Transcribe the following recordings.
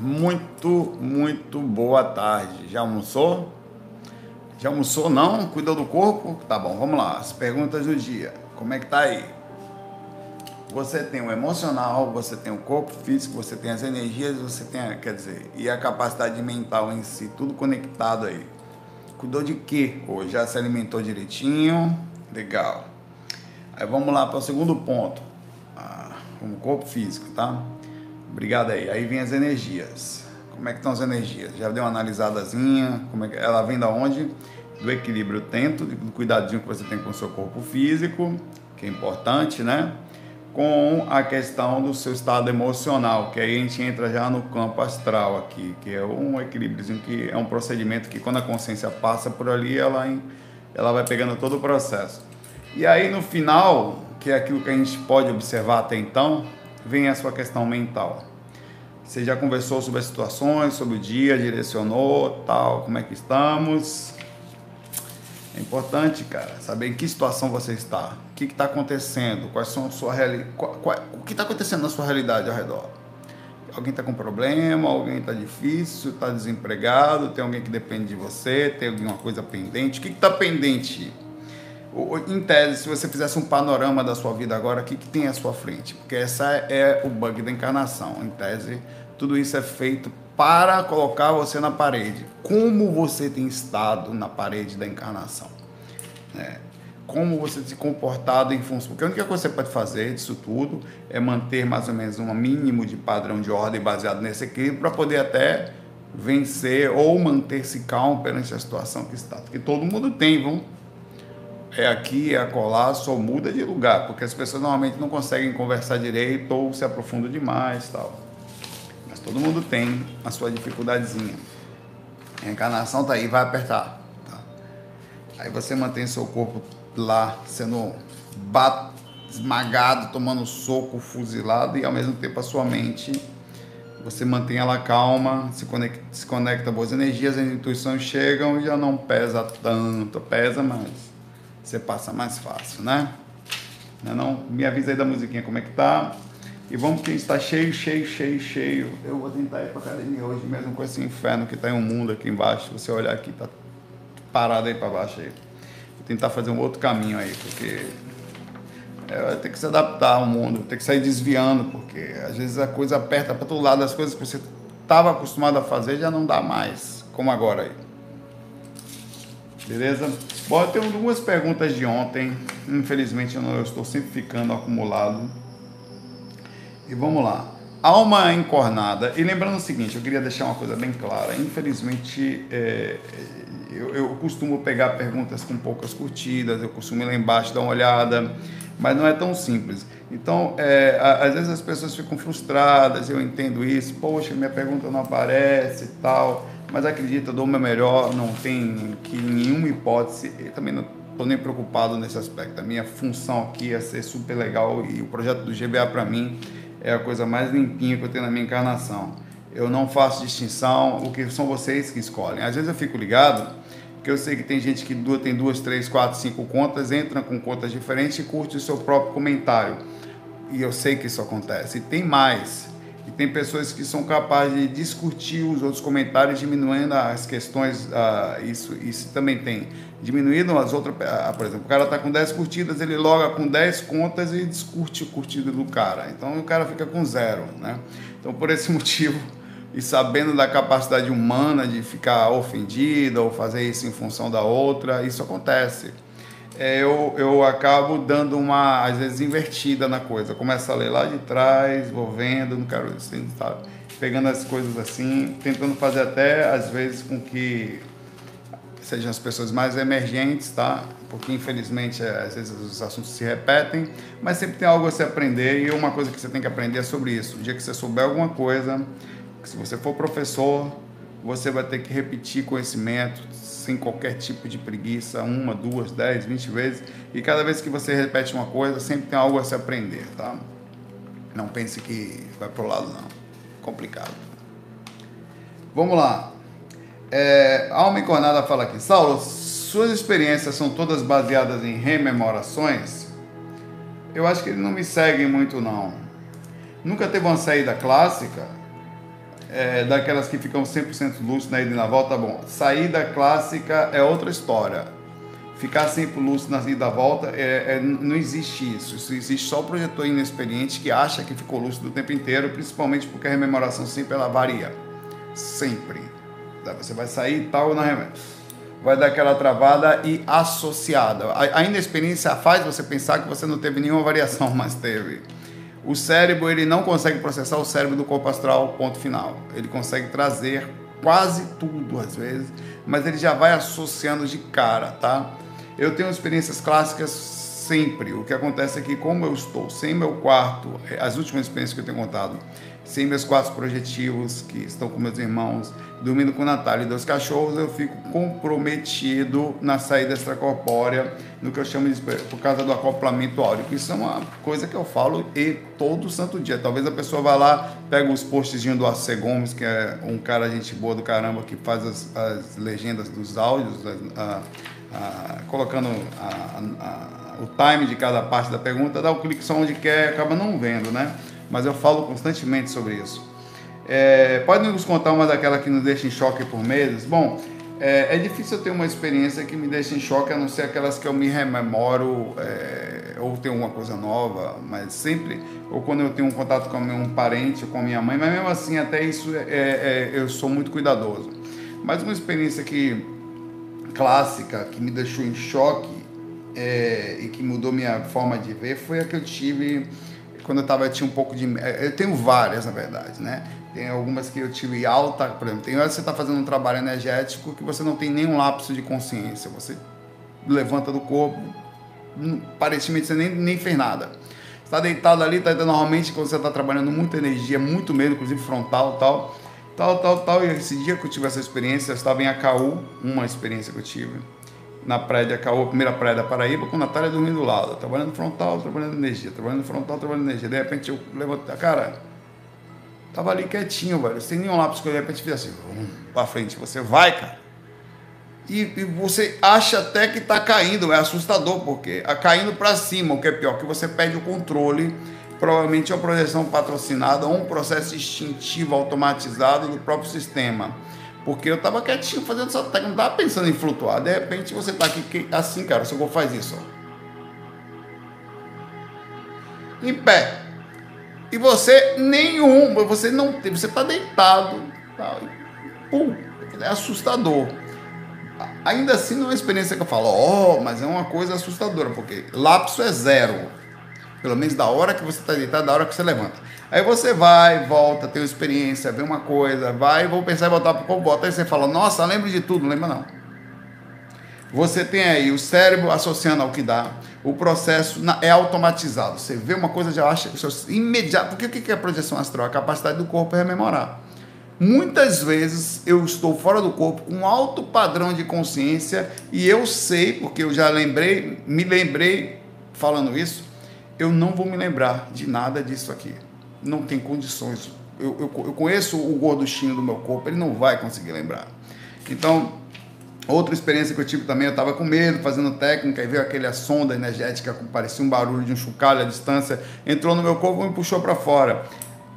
Muito, muito boa tarde. Já almoçou? Já almoçou não? Cuidou do corpo? Tá bom, vamos lá. As perguntas do dia. Como é que tá aí? Você tem o emocional, você tem o corpo físico, você tem as energias, você tem, a, quer dizer, e a capacidade mental em si, tudo conectado aí. Cuidou de quê hoje? Já se alimentou direitinho? Legal. Aí vamos lá para o segundo ponto. Ah, o corpo físico, tá? Obrigado aí. Aí vem as energias. Como é que estão as energias? Já deu uma analisadazinha? Como é que ela vem da onde? Do equilíbrio tento, do cuidadinho que você tem com o seu corpo físico, que é importante, né? Com a questão do seu estado emocional, que aí a gente entra já no campo astral aqui, que é um equilíbrio, que é um procedimento que quando a consciência passa por ali, ela, ela vai pegando todo o processo. E aí no final, que é aquilo que a gente pode observar até então, vem a sua questão mental. Você já conversou sobre as situações, sobre o dia, direcionou, tal, como é que estamos? É importante, cara, saber em que situação você está, o que está acontecendo, quais são sua realidade, o que está acontecendo na sua realidade ao redor. Alguém está com problema, alguém está difícil, está desempregado, tem alguém que depende de você, tem alguma coisa pendente. O que está pendente? Em tese, se você fizesse um panorama da sua vida agora, o que, que tem à sua frente? Porque essa é o bug da encarnação. Em tese, tudo isso é feito para colocar você na parede. Como você tem estado na parede da encarnação? Né? Como você se comportado em função. Porque a única coisa que você pode fazer disso tudo é manter mais ou menos um mínimo de padrão de ordem baseado nesse equilíbrio para poder até vencer ou manter-se calmo perante a situação que está. Porque todo mundo tem, vamos é aqui, é acolá, só muda de lugar, porque as pessoas normalmente não conseguem conversar direito ou se aprofundam demais tal. Mas todo mundo tem a sua dificuldadezinha. A encarnação tá aí, vai apertar. Tá? Aí você mantém seu corpo lá sendo bat, esmagado, tomando soco, fuzilado, e ao mesmo tempo a sua mente você mantém ela calma, se conecta, se conecta boas energias, as intuições chegam e já não pesa tanto, pesa mais você passa mais fácil, né? Não, é não? Me avisa aí da musiquinha como é que tá. E vamos que está cheio, cheio, cheio, cheio. Eu vou tentar ir para academia hoje mesmo com esse inferno que está em um mundo aqui embaixo. Você olhar aqui, tá parado aí para baixo aí. Vou tentar fazer um outro caminho aí, porque é, ter que se adaptar ao mundo, tem que sair desviando, porque às vezes a coisa aperta para todo lado, as coisas que você estava acostumado a fazer já não dá mais, como agora aí. Beleza? Bom, eu tenho duas perguntas de ontem. Infelizmente eu, não, eu estou sempre ficando acumulado. E vamos lá. Alma encornada. E lembrando o seguinte, eu queria deixar uma coisa bem clara. Infelizmente, é, eu, eu, costumo pegar perguntas com poucas curtidas, eu costumo ir lá embaixo dar uma olhada, mas não é tão simples. Então, é, às vezes as pessoas ficam frustradas, eu entendo isso. Poxa, minha pergunta não aparece e tal mas acredito, eu dou o meu melhor, não tem que nenhuma hipótese, eu também não estou nem preocupado nesse aspecto. A minha função aqui é ser super legal e o projeto do GBA para mim é a coisa mais limpinha que eu tenho na minha encarnação. Eu não faço distinção, o que são vocês que escolhem. Às vezes eu fico ligado, porque eu sei que tem gente que tem duas, três, quatro, cinco contas, entra com contas diferentes e curte o seu próprio comentário. E eu sei que isso acontece. E tem mais e tem pessoas que são capazes de discutir os outros comentários, diminuindo as questões. Uh, isso, isso também tem. Diminuindo as outras. Uh, por exemplo, o cara está com 10 curtidas, ele loga com 10 contas e discute o curtido do cara. Então o cara fica com zero. Né? Então, por esse motivo, e sabendo da capacidade humana de ficar ofendida ou fazer isso em função da outra, isso acontece. É, eu, eu acabo dando uma, às vezes, invertida na coisa. Começo a ler lá de trás, vou vendo, não quero assim, sabe? Pegando as coisas assim, tentando fazer até, às vezes, com que sejam as pessoas mais emergentes, tá? Porque, infelizmente, é, às vezes os assuntos se repetem, mas sempre tem algo a se aprender e uma coisa que você tem que aprender é sobre isso. O dia que você souber alguma coisa, se você for professor, você vai ter que repetir conhecimento, sem qualquer tipo de preguiça, uma, duas, dez, vinte vezes. E cada vez que você repete uma coisa, sempre tem algo a se aprender, tá? Não pense que vai pro lado, não. Complicado. Vamos lá. É, Alma Encornada fala aqui. Saulo, suas experiências são todas baseadas em rememorações? Eu acho que ele não me segue muito, não. Nunca teve uma saída clássica? É, daquelas que ficam 100% lúcidas na ida e na volta, bom. Saída clássica é outra história. Ficar sempre lúcido na ida e volta, é, é, não existe isso. isso. Existe só o projetor inexperiente que acha que ficou lúcido o tempo inteiro, principalmente porque a rememoração sempre ela varia. Sempre. Você vai sair tal na vai dar aquela travada e associada. A, a inexperiência faz você pensar que você não teve nenhuma variação, mas teve. O cérebro ele não consegue processar o cérebro do corpo astral, ponto final. Ele consegue trazer quase tudo às vezes, mas ele já vai associando de cara, tá? Eu tenho experiências clássicas sempre. O que acontece é que como eu estou sem meu quarto, as últimas experiências que eu tenho contado, sem meus quartos projetivos que estão com meus irmãos, dormindo com Natália e dois cachorros, eu fico comprometido na saída extracorpórea, no que eu chamo de por causa do acoplamento áurico. Isso é uma coisa que eu falo e todo santo dia. Talvez a pessoa vá lá, pega os postzinhos do AC Gomes, que é um cara gente boa do caramba que faz as, as legendas dos áudios, a, a, colocando o time de cada parte da pergunta, dá o clique só onde quer, acaba não vendo, né? Mas eu falo constantemente sobre isso. É, pode nos contar uma daquela que nos deixa em choque por meses? Bom, é, é, difícil eu ter uma experiência que me deixe em choque, a não ser aquelas que eu me rememoro é, ou tenho uma coisa nova, mas sempre, ou quando eu tenho um contato com um parente ou com minha mãe, mas mesmo assim, até isso é, é, eu sou muito cuidadoso. Mas uma experiência que clássica, que me deixou em choque é, e que mudou minha forma de ver, foi a que eu tive quando eu tava, eu tinha um pouco de. Eu tenho várias, na verdade, né? Tem algumas que eu tive alta, por exemplo, tem horas que você está fazendo um trabalho energético que você não tem nenhum lapso de consciência. Você levanta do corpo, aparentemente você nem, nem fez nada. está deitado ali, está normalmente quando você está trabalhando muita energia, muito medo, inclusive frontal tal, tal, tal, tal. E esse dia que eu tive essa experiência, eu estava em Acaú, uma experiência que eu tive, na praia de Acaú, primeira praia da Paraíba, com Natália dormindo do lado, trabalhando frontal, trabalhando energia, trabalhando frontal, trabalhando energia. De repente eu levanto, cara Tava ali quietinho, velho. Sem nenhum lápis que eu de repente fiz assim, vum, pra frente. Você vai, cara. E, e, você acha até que tá caindo, é assustador, porque a caindo para cima, o que é pior, que você perde o controle. Provavelmente é uma projeção patrocinada ou um processo instintivo automatizado do próprio sistema. Porque eu tava quietinho fazendo essa técnica, não tava pensando em flutuar. De repente você tá aqui assim, cara, o seu corpo faz isso, ó. Em pé e você nenhum, você não tem, você está deitado, tá, pum, é assustador. Ainda assim não é uma experiência que eu falo, ó, oh, mas é uma coisa assustadora, porque lapso é zero. Pelo menos da hora que você está deitado, da hora que você levanta. Aí você vai, volta, tem uma experiência, vê uma coisa, vai, vou pensar em voltar para o corpo. Aí você fala, nossa, lembro de tudo, não lembra não. Você tem aí o cérebro associando ao que dá, o processo é automatizado. Você vê uma coisa, já acha imediato. O que é projeção astral? A capacidade do corpo rememorar. Muitas vezes eu estou fora do corpo com um alto padrão de consciência e eu sei, porque eu já lembrei, me lembrei falando isso, eu não vou me lembrar de nada disso aqui. Não tem condições. Eu, eu, eu conheço o gorduchinho do meu corpo, ele não vai conseguir lembrar. Então, Outra experiência que eu tive também, eu estava com medo, fazendo técnica, e veio aquele sonda energética que parecia um barulho de um chocalho à distância, entrou no meu corpo e me puxou para fora.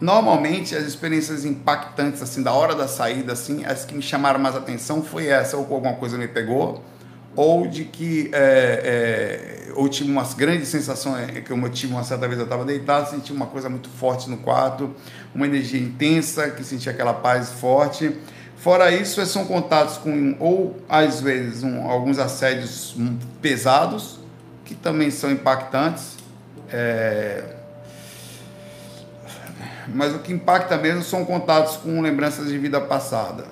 Normalmente, as experiências impactantes, assim, da hora da saída, assim, as que me chamaram mais atenção foi essa, ou alguma coisa me pegou, ou de que é, é, eu tive umas grandes sensações, é, que eu tive uma certa vez, eu estava deitado, senti uma coisa muito forte no quarto, uma energia intensa, que senti aquela paz forte, Fora isso, são contatos com, ou às vezes, um, alguns assédios pesados, que também são impactantes. É... Mas o que impacta mesmo são contatos com lembranças de vida passada.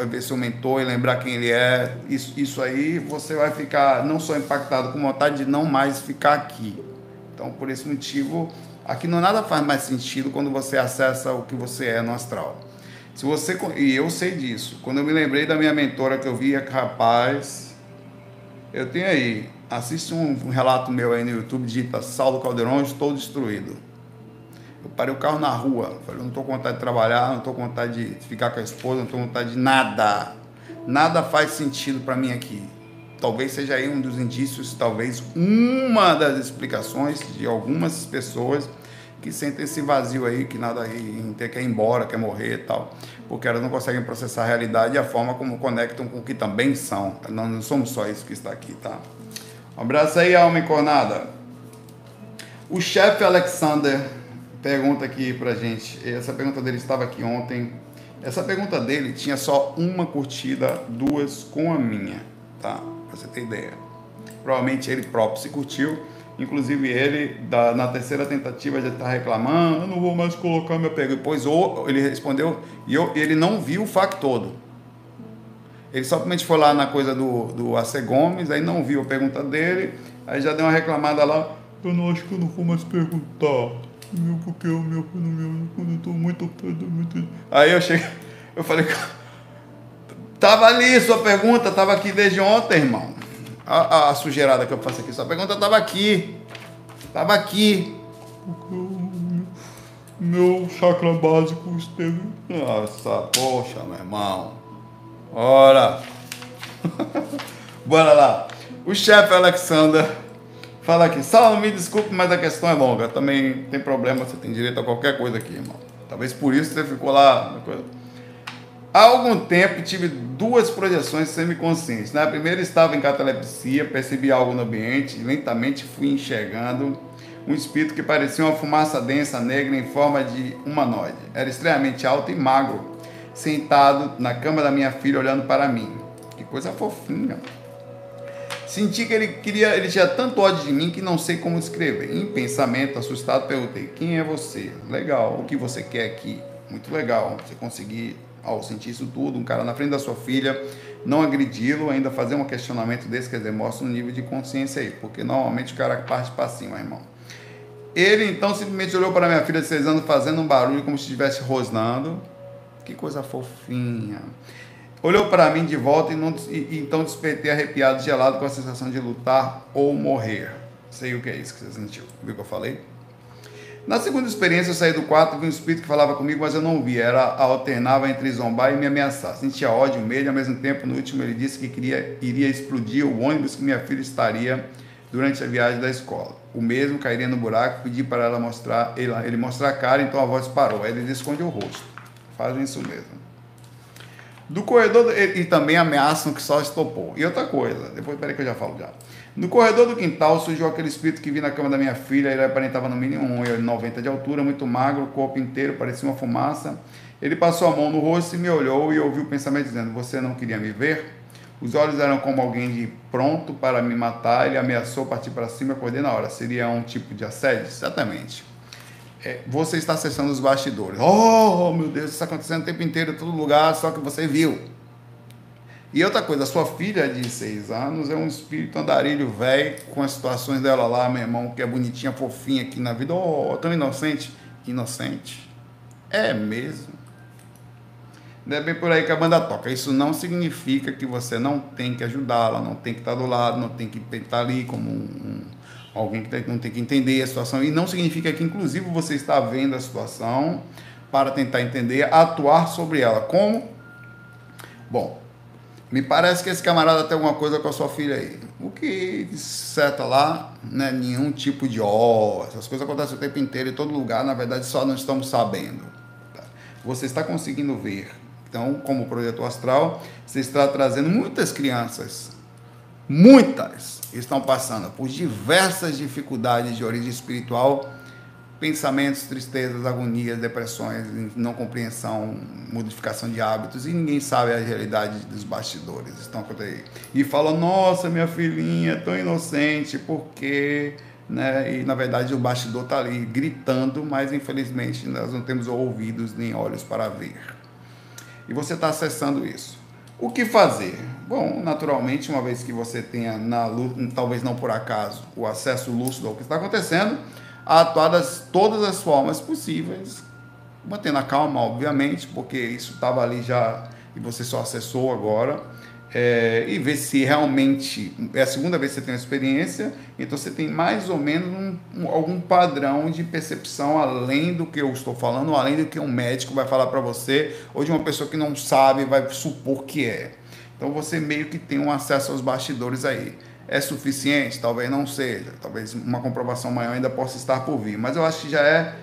É ver seu mentor e lembrar quem ele é. Isso, isso aí você vai ficar não só impactado, com vontade de não mais ficar aqui. Então, por esse motivo, aqui não nada faz mais sentido quando você acessa o que você é no astral. Se você e eu sei disso. Quando eu me lembrei da minha mentora que eu via, rapaz, eu tenho aí, assiste um, relato meu aí no YouTube, digita Saulo Caldeirão, estou destruído. Eu parei o carro na rua, falei, não estou com vontade de trabalhar, não estou com vontade de ficar com a esposa, não estou com vontade de nada. Nada faz sentido para mim aqui. Talvez seja aí um dos indícios, talvez uma das explicações de algumas pessoas que sentem esse vazio aí, que nada aí, quer ir embora, quer morrer e tal, porque elas não conseguem processar a realidade e a forma como conectam com o que também são. Nós não somos só isso que está aqui, tá? Um abraço aí, alma encornada. O chefe Alexander pergunta aqui pra gente. Essa pergunta dele estava aqui ontem. Essa pergunta dele tinha só uma curtida, duas com a minha, tá? Pra você ter ideia. Provavelmente ele próprio se curtiu Inclusive ele, da, na terceira tentativa, já está reclamando, eu não vou mais colocar minha pergunta. Depois ou, ele respondeu e eu, ele não viu o fac todo. Ele simplesmente foi lá na coisa do, do AC Gomes, aí não viu a pergunta dele, aí já deu uma reclamada lá, eu não acho que eu não vou mais perguntar. Porque eu, meu, meu, eu estou muito, muito. Aí eu cheguei, eu falei, tava ali sua pergunta, tava aqui desde ontem, irmão. A, a, a, sujeirada que eu faço aqui. Sua pergunta estava aqui. Estava aqui. Meu chakra básico esteve. Nossa, poxa, meu irmão. Ora. Bora lá. O chefe Alexander fala aqui. Salve, me desculpe, mas a questão é longa. Também tem problema, você tem direito a qualquer coisa aqui, irmão. Talvez por isso você ficou lá. Há algum tempo tive duas projeções semiconscientes. Na primeira estava em catalepsia, percebi algo no ambiente e lentamente fui enxergando um espírito que parecia uma fumaça densa negra em forma de humanoide. Era extremamente alto e magro, sentado na cama da minha filha olhando para mim. Que coisa fofinha. Senti que ele queria, ele tinha tanto ódio de mim que não sei como descrever. Em pensamento, assustado, perguntei: "Quem é você? Legal, o que você quer aqui?" Muito legal, você conseguir ao sentir isso tudo, um cara na frente da sua filha, não agredi-lo, ainda fazer um questionamento desse, quer dizer, mostra um nível de consciência aí, porque normalmente o cara parte para cima, irmão. Ele então simplesmente olhou para minha filha de seis anos fazendo um barulho como se estivesse rosnando. Que coisa fofinha. Olhou para mim de volta e, não, e, então despertei arrepiado, gelado, com a sensação de lutar ou morrer. Sei o que é isso que você sentiu. Viu o que eu falei? Na segunda experiência, eu saí do quarto, vi um espírito que falava comigo, mas eu não via. Era alternava entre zombar e me ameaçar. Sentia ódio, medo, e ao mesmo tempo, no último, ele disse que queria, iria explodir o ônibus que minha filha estaria durante a viagem da escola. O mesmo cairia no buraco, pedi para ela mostrar, ele, ele mostrar a cara, então a voz parou. Aí ele esconde o rosto. Fazem isso mesmo. Do corredor, e, e também ameaçam que só estopou. E outra coisa, depois, peraí que eu já falo já. No corredor do quintal surgiu aquele espírito que vi na cama da minha filha. Ele aparentava no mínimo 1,90 de altura, muito magro, corpo inteiro parecia uma fumaça. Ele passou a mão no rosto e me olhou e ouviu o pensamento dizendo: Você não queria me ver? Os olhos eram como alguém de pronto para me matar. Ele ameaçou partir para cima e acordei na hora. Seria um tipo de assédio? Exatamente. É, você está acessando os bastidores. Oh, meu Deus, isso está acontecendo o tempo inteiro, em todo lugar, só que você viu. E outra coisa, sua filha de seis anos é um espírito andarilho velho, com as situações dela lá, meu irmão, que é bonitinha, fofinha aqui na vida. Oh, tão inocente. Inocente. É mesmo. Não é bem por aí que a banda toca. Isso não significa que você não tem que ajudá-la, não tem que estar do lado, não tem que estar ali como um, um, alguém que não tem que entender a situação. E não significa que, inclusive, você está vendo a situação para tentar entender, atuar sobre ela. Como? Bom, me parece que esse camarada tem alguma coisa com a sua filha aí. O que certa lá, né, nenhum tipo de ó, oh, essas coisas acontecem o tempo inteiro em todo lugar, na verdade só não estamos sabendo. Tá? Você está conseguindo ver. Então, como projeto astral, você está trazendo muitas crianças, muitas, estão passando por diversas dificuldades de origem espiritual pensamentos, tristezas, agonias, depressões, não compreensão, modificação de hábitos, e ninguém sabe a realidade dos bastidores. Estão aí. E fala, nossa, minha filhinha é tão inocente, porque. Né? E na verdade o bastidor está ali gritando, mas infelizmente nós não temos ouvidos nem olhos para ver. E você está acessando isso. O que fazer? Bom, naturalmente, uma vez que você tenha na talvez não por acaso, o acesso lúcido ao que está acontecendo, atuar das todas as formas possíveis, mantendo a calma, obviamente, porque isso estava ali já e você só acessou agora, é, e ver se realmente é a segunda vez que você tem uma experiência, então você tem mais ou menos um, um, algum padrão de percepção além do que eu estou falando, além do que um médico vai falar para você, ou de uma pessoa que não sabe vai supor que é. Então você meio que tem um acesso aos bastidores aí. É suficiente? Talvez não seja. Talvez uma comprovação maior ainda possa estar por vir. Mas eu acho que já é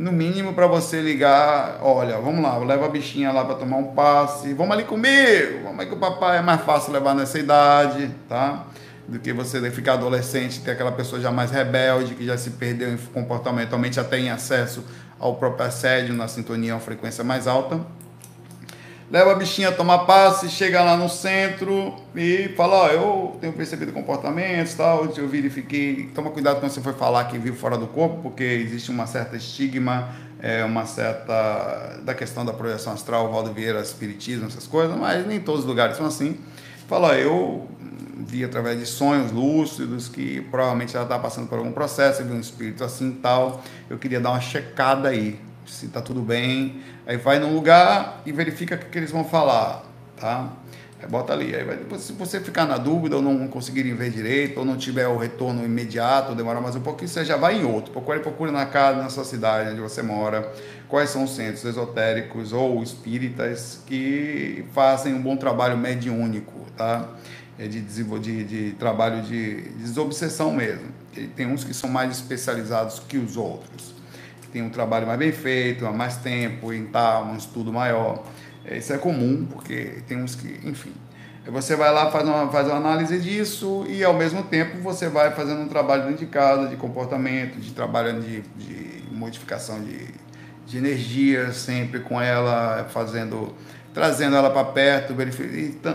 no mínimo para você ligar, olha, vamos lá, leva a bichinha lá para tomar um passe, vamos ali comigo, vamos aí que o papai é mais fácil levar nessa idade, tá? Do que você ficar adolescente, ter aquela pessoa já mais rebelde, que já se perdeu comportamentalmente, até em acesso ao próprio assédio, na sintonia, uma frequência mais alta leva a bichinha a tomar passe, chega lá no centro e fala, ó, eu tenho percebido comportamentos, tal, eu verifiquei, toma cuidado quando você for falar que viu fora do corpo, porque existe uma certa estigma, é, uma certa, da questão da projeção astral, Valdo Vieira, espiritismo, essas coisas, mas nem todos os lugares são assim. Fala, ó, eu vi através de sonhos lúcidos que provavelmente ela está passando por algum processo, viu um espírito assim tal, eu queria dar uma checada aí, se está tudo bem. Aí vai num lugar e verifica o que, eles vão falar, tá? Aí bota ali. Aí vai, depois, se você ficar na dúvida ou não conseguirem ver direito, ou não tiver o retorno imediato, ou demorar mais um pouquinho, você já vai em outro. Procure, procure na casa, na sua cidade, onde você mora, quais são os centros esotéricos ou espíritas que fazem um bom trabalho mediúnico, tá? É de, de, de trabalho de, de desobsessão mesmo. Tem uns que são mais especializados que os outros tem um trabalho mais bem feito, há mais tempo, em tal, um estudo maior. É, isso é comum, porque tem uns que, enfim. Você vai lá, faz uma, faz uma análise disso e, ao mesmo tempo, você vai fazendo um trabalho dentro de casa, de comportamento, de trabalho de, de modificação de, de energia, sempre com ela, fazendo trazendo ela para perto,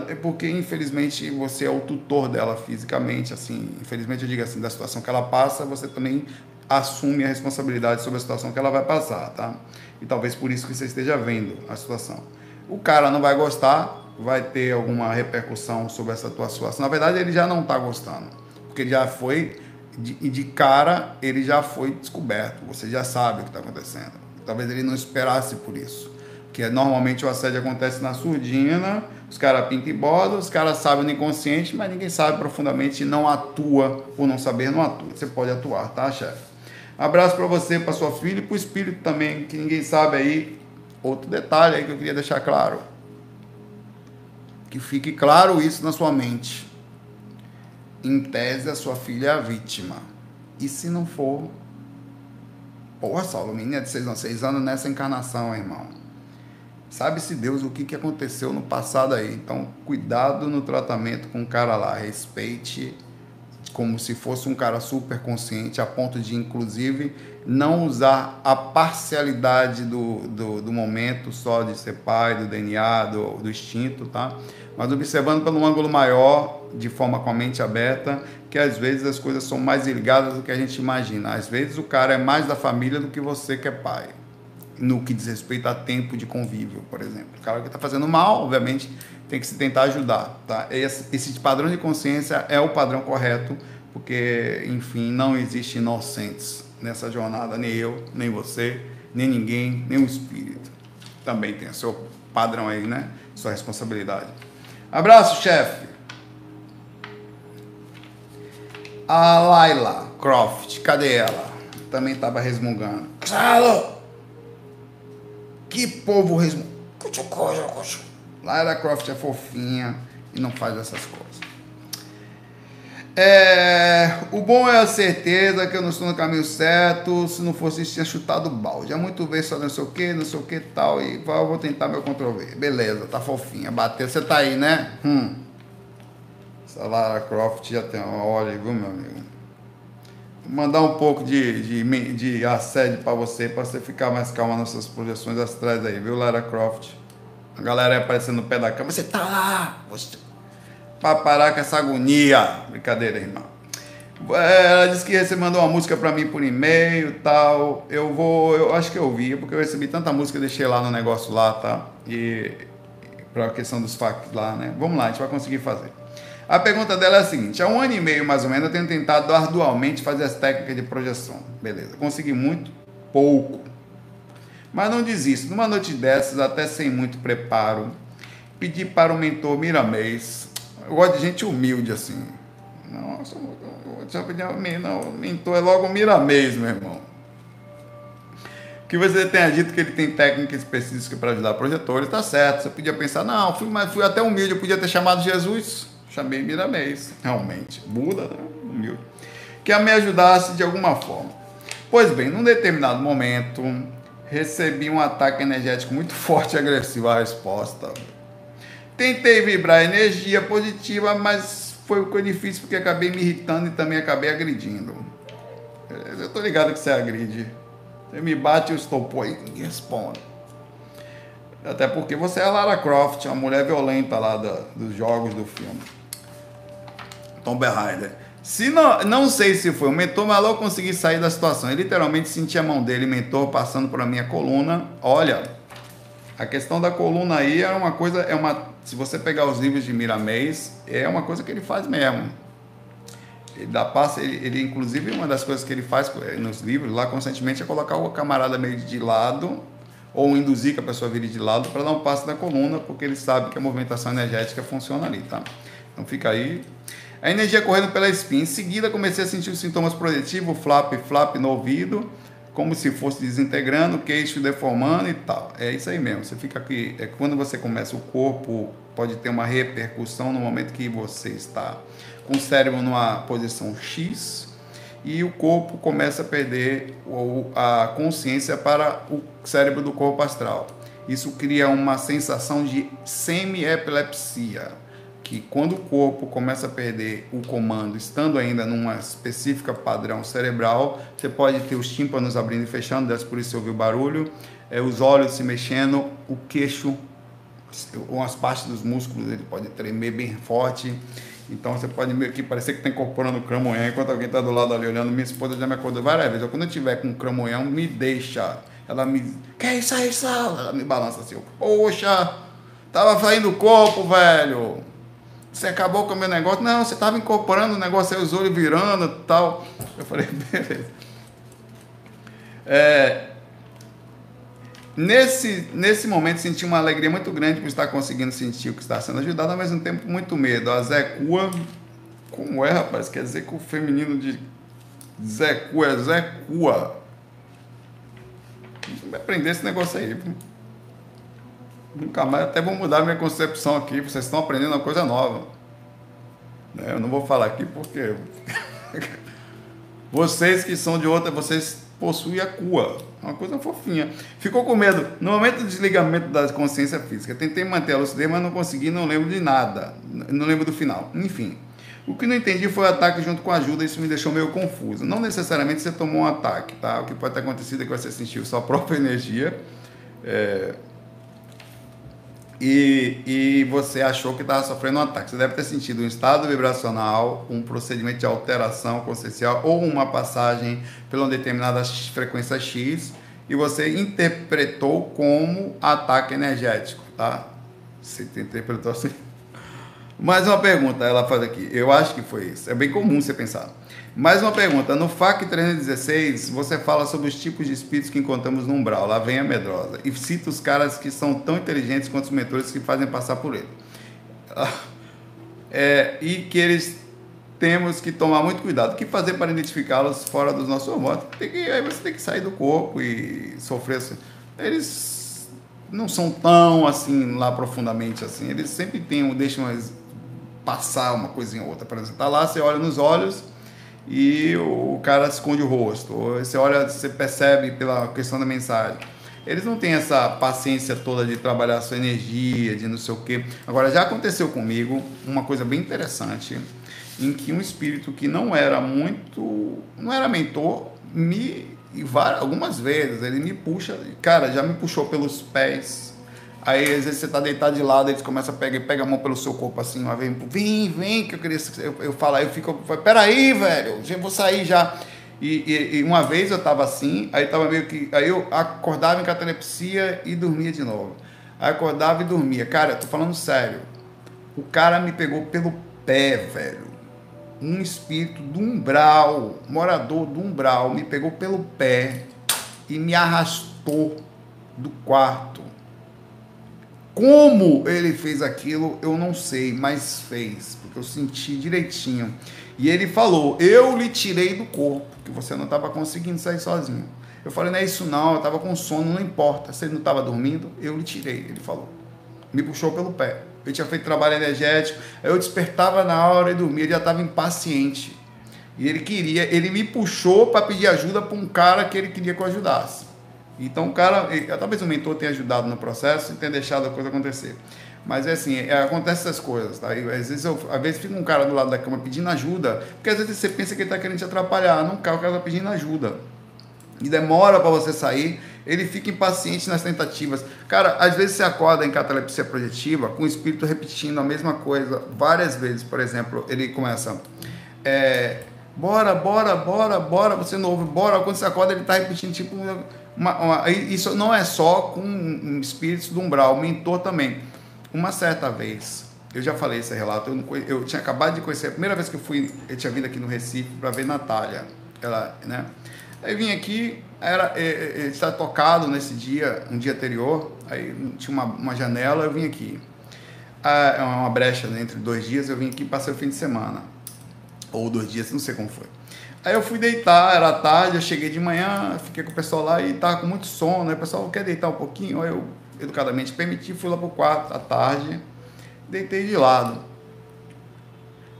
é porque infelizmente você é o tutor dela fisicamente, assim, infelizmente eu digo assim, da situação que ela passa, você também assume a responsabilidade sobre a situação que ela vai passar, tá? E talvez por isso que você esteja vendo a situação. O cara não vai gostar, vai ter alguma repercussão sobre essa tua situação. Na verdade, ele já não está gostando, porque ele já foi de, de cara, ele já foi descoberto. Você já sabe o que está acontecendo. Talvez ele não esperasse por isso, porque normalmente o assédio acontece na surdina. Os caras pintam e bordam, os caras sabem no inconsciente, mas ninguém sabe profundamente e não atua, por não saber, não atua. Você pode atuar, tá, chefe? Abraço para você, para sua filha e para o espírito também, que ninguém sabe aí. Outro detalhe aí que eu queria deixar claro. Que fique claro isso na sua mente. Em tese, a sua filha é a vítima. E se não for? Porra, Saulo, menina de seis anos, seis anos nessa encarnação, irmão. Sabe-se Deus o que, que aconteceu no passado aí. Então, cuidado no tratamento com o cara lá. Respeite como se fosse um cara super consciente, a ponto de, inclusive, não usar a parcialidade do, do, do momento só de ser pai, do DNA, do, do instinto, tá? Mas observando pelo ângulo maior, de forma com a mente aberta, que às vezes as coisas são mais ligadas do que a gente imagina. Às vezes o cara é mais da família do que você que é pai. No que diz respeito a tempo de convívio, por exemplo. O cara que está fazendo mal, obviamente, tem que se tentar ajudar. Tá? Esse, esse padrão de consciência é o padrão correto, porque, enfim, não existe inocentes nessa jornada, nem eu, nem você, nem ninguém, nem o espírito. Também tem o seu padrão aí, né? Sua responsabilidade. Abraço, chefe. A Laila Croft, cadê ela? Também estava resmungando. Claro! Que povo resmungando. Lara Croft é fofinha e não faz essas coisas. É, o bom é a certeza que eu não estou no caminho certo. Se não fosse isso, tinha chutado o balde. É muito ver só não sei o que, não sei o que tal. E vou tentar meu Ctrl Beleza, tá fofinha. Bateu. Você tá aí, né? Hum. Essa Lara Croft já tem uma olha, viu, meu amigo? Mandar um pouco de, de, de assédio para você, para você ficar mais calma nas suas projeções astrais aí, viu, Lara Croft? A galera aparecendo no pé da cama, você tá lá, você... para parar com essa agonia. Brincadeira, irmão. É, ela disse que você mandou uma música para mim por e-mail tal. Eu vou, eu acho que eu vi, porque eu recebi tanta música, deixei lá no negócio lá, tá? E para a questão dos factos lá, né? Vamos lá, a gente vai conseguir fazer. A pergunta dela é a seguinte: há um ano e meio mais ou menos eu tenho tentado arduamente fazer as técnicas de projeção. Beleza, consegui muito pouco. Mas não desisto. Numa noite dessas, até sem muito preparo, pedi para o mentor Miramês. Eu gosto de gente humilde assim. Nossa, eu pedir não, o mentor é logo Miramês, meu irmão. Que você tenha dito que ele tem técnica específica para ajudar projetores, tá certo. Você podia pensar, não, fui, mas fui até humilde, eu podia ter chamado Jesus. Chamei Miramês, realmente. Buda, né? Que a me ajudasse de alguma forma. Pois bem, num determinado momento, Recebi um ataque energético muito forte e agressivo. A resposta. Tentei vibrar energia positiva, mas foi, foi difícil porque acabei me irritando e também acabei agredindo. Eu tô ligado que você agride. Você me bate, eu estou pô, e respondo. Até porque você é a Lara Croft, uma mulher violenta lá da, dos jogos do filme. Tomb Raider. Se não, não sei se foi o mentor, mas logo consegui sair da situação. Eu literalmente senti a mão dele, mentor, passando por minha coluna. Olha, a questão da coluna aí é uma coisa, é uma. Se você pegar os livros de Miramês, é uma coisa que ele faz mesmo. Ele dá passe, ele, ele, inclusive uma das coisas que ele faz nos livros lá constantemente é colocar o camarada meio de lado ou induzir que a pessoa vire de lado para dar um passo na coluna, porque ele sabe que a movimentação energética funciona ali, tá? Então fica aí. A energia correndo pela espinha. Em seguida comecei a sentir os sintomas projetivos, flap, flap no ouvido, como se fosse desintegrando, queixo deformando e tal. É isso aí mesmo. Você fica aqui, é quando você começa o corpo pode ter uma repercussão no momento que você está com o cérebro numa posição X, e o corpo começa a perder a consciência para o cérebro do corpo astral. Isso cria uma sensação de semi-epilepsia, que quando o corpo começa a perder o comando, estando ainda numa específica padrão cerebral, você pode ter os tímpanos abrindo e fechando, deve por isso você ouviu barulho, é, os olhos se mexendo, o queixo, umas partes dos músculos ele pode tremer bem forte, então você pode meio que parecer que está incorporando cramonhão enquanto alguém está do lado ali olhando. Minha esposa já me acordou várias vezes. Quando eu tiver com cramonhão, me deixa. Ela me. Que isso aí, Sal? Ela me balança assim. Poxa, tava saindo o corpo, velho. Você acabou com o meu negócio? Não, você estava incorporando o negócio aí, os olhos virando tal. Eu falei, beleza. É, Nesse, nesse momento senti uma alegria muito grande por estar conseguindo sentir o que está sendo ajudado, ao mesmo tempo muito medo. A Zecua, como é, rapaz? Quer dizer que o feminino de Zecua é Zecua. Vai aprender esse negócio aí. Nunca mais, até vou mudar minha concepção aqui, vocês estão aprendendo uma coisa nova. Né, eu não vou falar aqui porque vocês que são de outra, vocês possuem a cua. Uma coisa fofinha. Ficou com medo. No momento do desligamento da consciência física, tentei manter a lucidez, mas não consegui, não lembro de nada. Não lembro do final. Enfim. O que não entendi foi o ataque junto com a ajuda, isso me deixou meio confuso. Não necessariamente você tomou um ataque, tá? O que pode ter acontecido é que você sentiu sua própria energia. É, e, e você achou que estava sofrendo um ataque. Você deve ter sentido um estado vibracional, um procedimento de alteração consciencial ou uma passagem pela uma determinada frequência X e você interpretou como ataque energético, tá? Você interpretou assim. Mais uma pergunta, ela faz aqui. Eu acho que foi isso. É bem comum você pensar. Mais uma pergunta. No FAC 316, você fala sobre os tipos de espíritos que encontramos no umbral. Lá vem a medrosa. E cita os caras que são tão inteligentes quanto os mentores que fazem passar por ele. É, e que eles temos que tomar muito cuidado. O que fazer para identificá-los fora dos nossos hormônios? Tem que, aí você tem que sair do corpo e sofrer. Assim. Eles não são tão assim lá profundamente assim. Eles sempre têm, deixam passar uma coisinha ou outra. Por exemplo, tá lá, você olha nos olhos e o cara esconde o rosto. Ou você olha, você percebe pela questão da mensagem. Eles não têm essa paciência toda de trabalhar sua energia, de não sei o quê. Agora, já aconteceu comigo uma coisa bem interessante, em que um espírito que não era muito, não era mentor, me, e várias, algumas vezes, ele me puxa, cara, já me puxou pelos pés, Aí às vezes você tá deitado de lado, eles começam a pegar, pega a mão pelo seu corpo assim, uma vez, vem, vem, que eu queria. Eu, eu falo, aí eu fico, peraí, velho, já vou sair já. E, e, e, uma vez eu tava assim, aí tava meio que. Aí eu acordava em catalepsia e dormia de novo. Aí acordava e dormia. Cara, eu tô falando sério. O cara me pegou pelo pé, velho. Um espírito do umbral, morador do umbral, me pegou pelo pé e me arrastou do quarto como ele fez aquilo, eu não sei, mas fez, porque eu senti direitinho. E ele falou: Eu lhe tirei do corpo, que você não estava conseguindo sair sozinho. Eu falei: Não é isso, não, eu estava com sono, não importa. Se ele não estava dormindo, eu lhe tirei. Ele falou. Me puxou pelo pé. Eu tinha feito trabalho energético, eu despertava na hora e dormia, ele já estava impaciente. E ele queria, ele me puxou para pedir ajuda para um cara que ele queria que eu ajudasse. Então o cara, talvez o mentor tenha ajudado no processo e tenha deixado a coisa acontecer. Mas é assim, é, acontece essas coisas, tá? Às vezes eu, às vezes fica um cara do lado da cama pedindo ajuda, porque às vezes você pensa que ele está querendo te atrapalhar, não, o cara está pedindo ajuda. E demora para você sair, ele fica impaciente nas tentativas. Cara, às vezes você acorda em catalepsia projetiva com o espírito repetindo a mesma coisa várias vezes. Por exemplo, ele começa, é, bora, bora, bora, bora, você não ouve, bora. Quando você acorda, ele está repetindo tipo uma, uma, isso não é só com espíritos do umbral, mentor também. Uma certa vez, eu já falei esse relato, eu, eu, tinha acabado de conhecer, a primeira vez que eu fui, eu tinha vindo aqui no Recife para ver Natália. Ela, né? Aí vim aqui, era é, é, está tocado nesse dia, um dia anterior, aí tinha uma, uma janela, eu vim aqui. Ah, é uma brecha né, entre dois dias, eu vim aqui passei o fim de semana. Ou dois dias, não sei como foi. Aí eu fui deitar, era tarde, eu cheguei de manhã, fiquei com o pessoal lá e tava com muito sono. Aí o pessoal quer deitar um pouquinho, aí eu educadamente permiti, fui lá pro quarto à tarde, deitei de lado.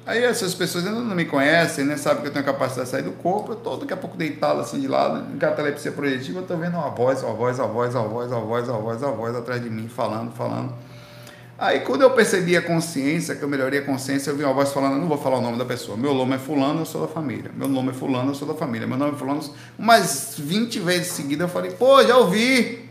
Aí essas pessoas ainda não me conhecem, né? Sabem que eu tenho capacidade de sair do corpo, eu tô daqui a pouco deitado assim de lado, em catalepsia projetiva, eu tô vendo uma voz, uma voz, uma voz, uma voz, uma voz, uma voz, uma voz atrás de mim, falando, falando. Aí quando eu percebi a consciência, que eu melhorei a consciência, eu vi uma voz falando, não vou falar o nome da pessoa. Meu nome é fulano, eu sou da família. Meu nome é fulano, eu sou da família. Meu nome é fulano. Umas 20 vezes seguida eu falei, pô, já ouvi.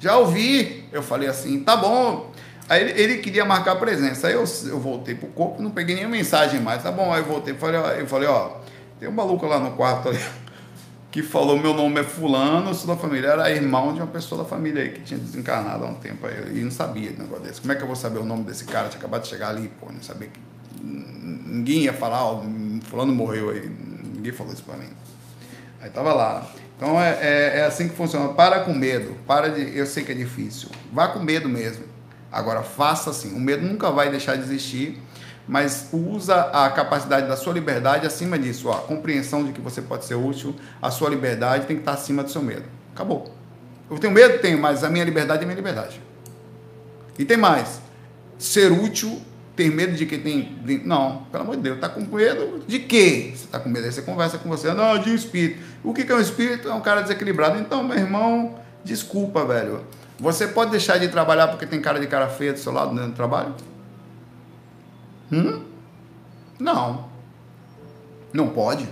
Já ouvi. Eu falei assim, tá bom. Aí ele, ele queria marcar presença. Aí eu, eu voltei pro corpo, não peguei nenhuma mensagem mais. Tá bom, aí eu voltei, falei, eu falei, ó, tem um maluco lá no quarto ali que falou meu nome é fulano, sou da família, era irmão de uma pessoa da família aí que tinha desencarnado há um tempo aí, e não sabia de negócio desse. Como é que eu vou saber o nome desse cara? Tinha acabado de chegar ali, pô, não sabia que ninguém ia falar, ó, fulano morreu aí, ninguém falou isso pra mim. Aí tava lá. Então é, é, é, assim que funciona. Para com medo, para de. Eu sei que é difícil. Vá com medo mesmo. Agora faça assim. O medo nunca vai deixar de existir mas usa a capacidade da sua liberdade acima disso. Ó, a compreensão de que você pode ser útil, a sua liberdade tem que estar acima do seu medo. Acabou. Eu tenho medo? Tenho, mas a minha liberdade é minha liberdade. E tem mais. Ser útil, ter medo de que tem. Não, pelo amor de Deus, está com medo de quê? Você está com medo, aí você conversa com você, não, de um espírito. O que é um espírito? É um cara desequilibrado. Então, meu irmão, desculpa, velho. Você pode deixar de trabalhar porque tem cara de cara feia do seu lado dentro do trabalho? Hum? Não. Não pode.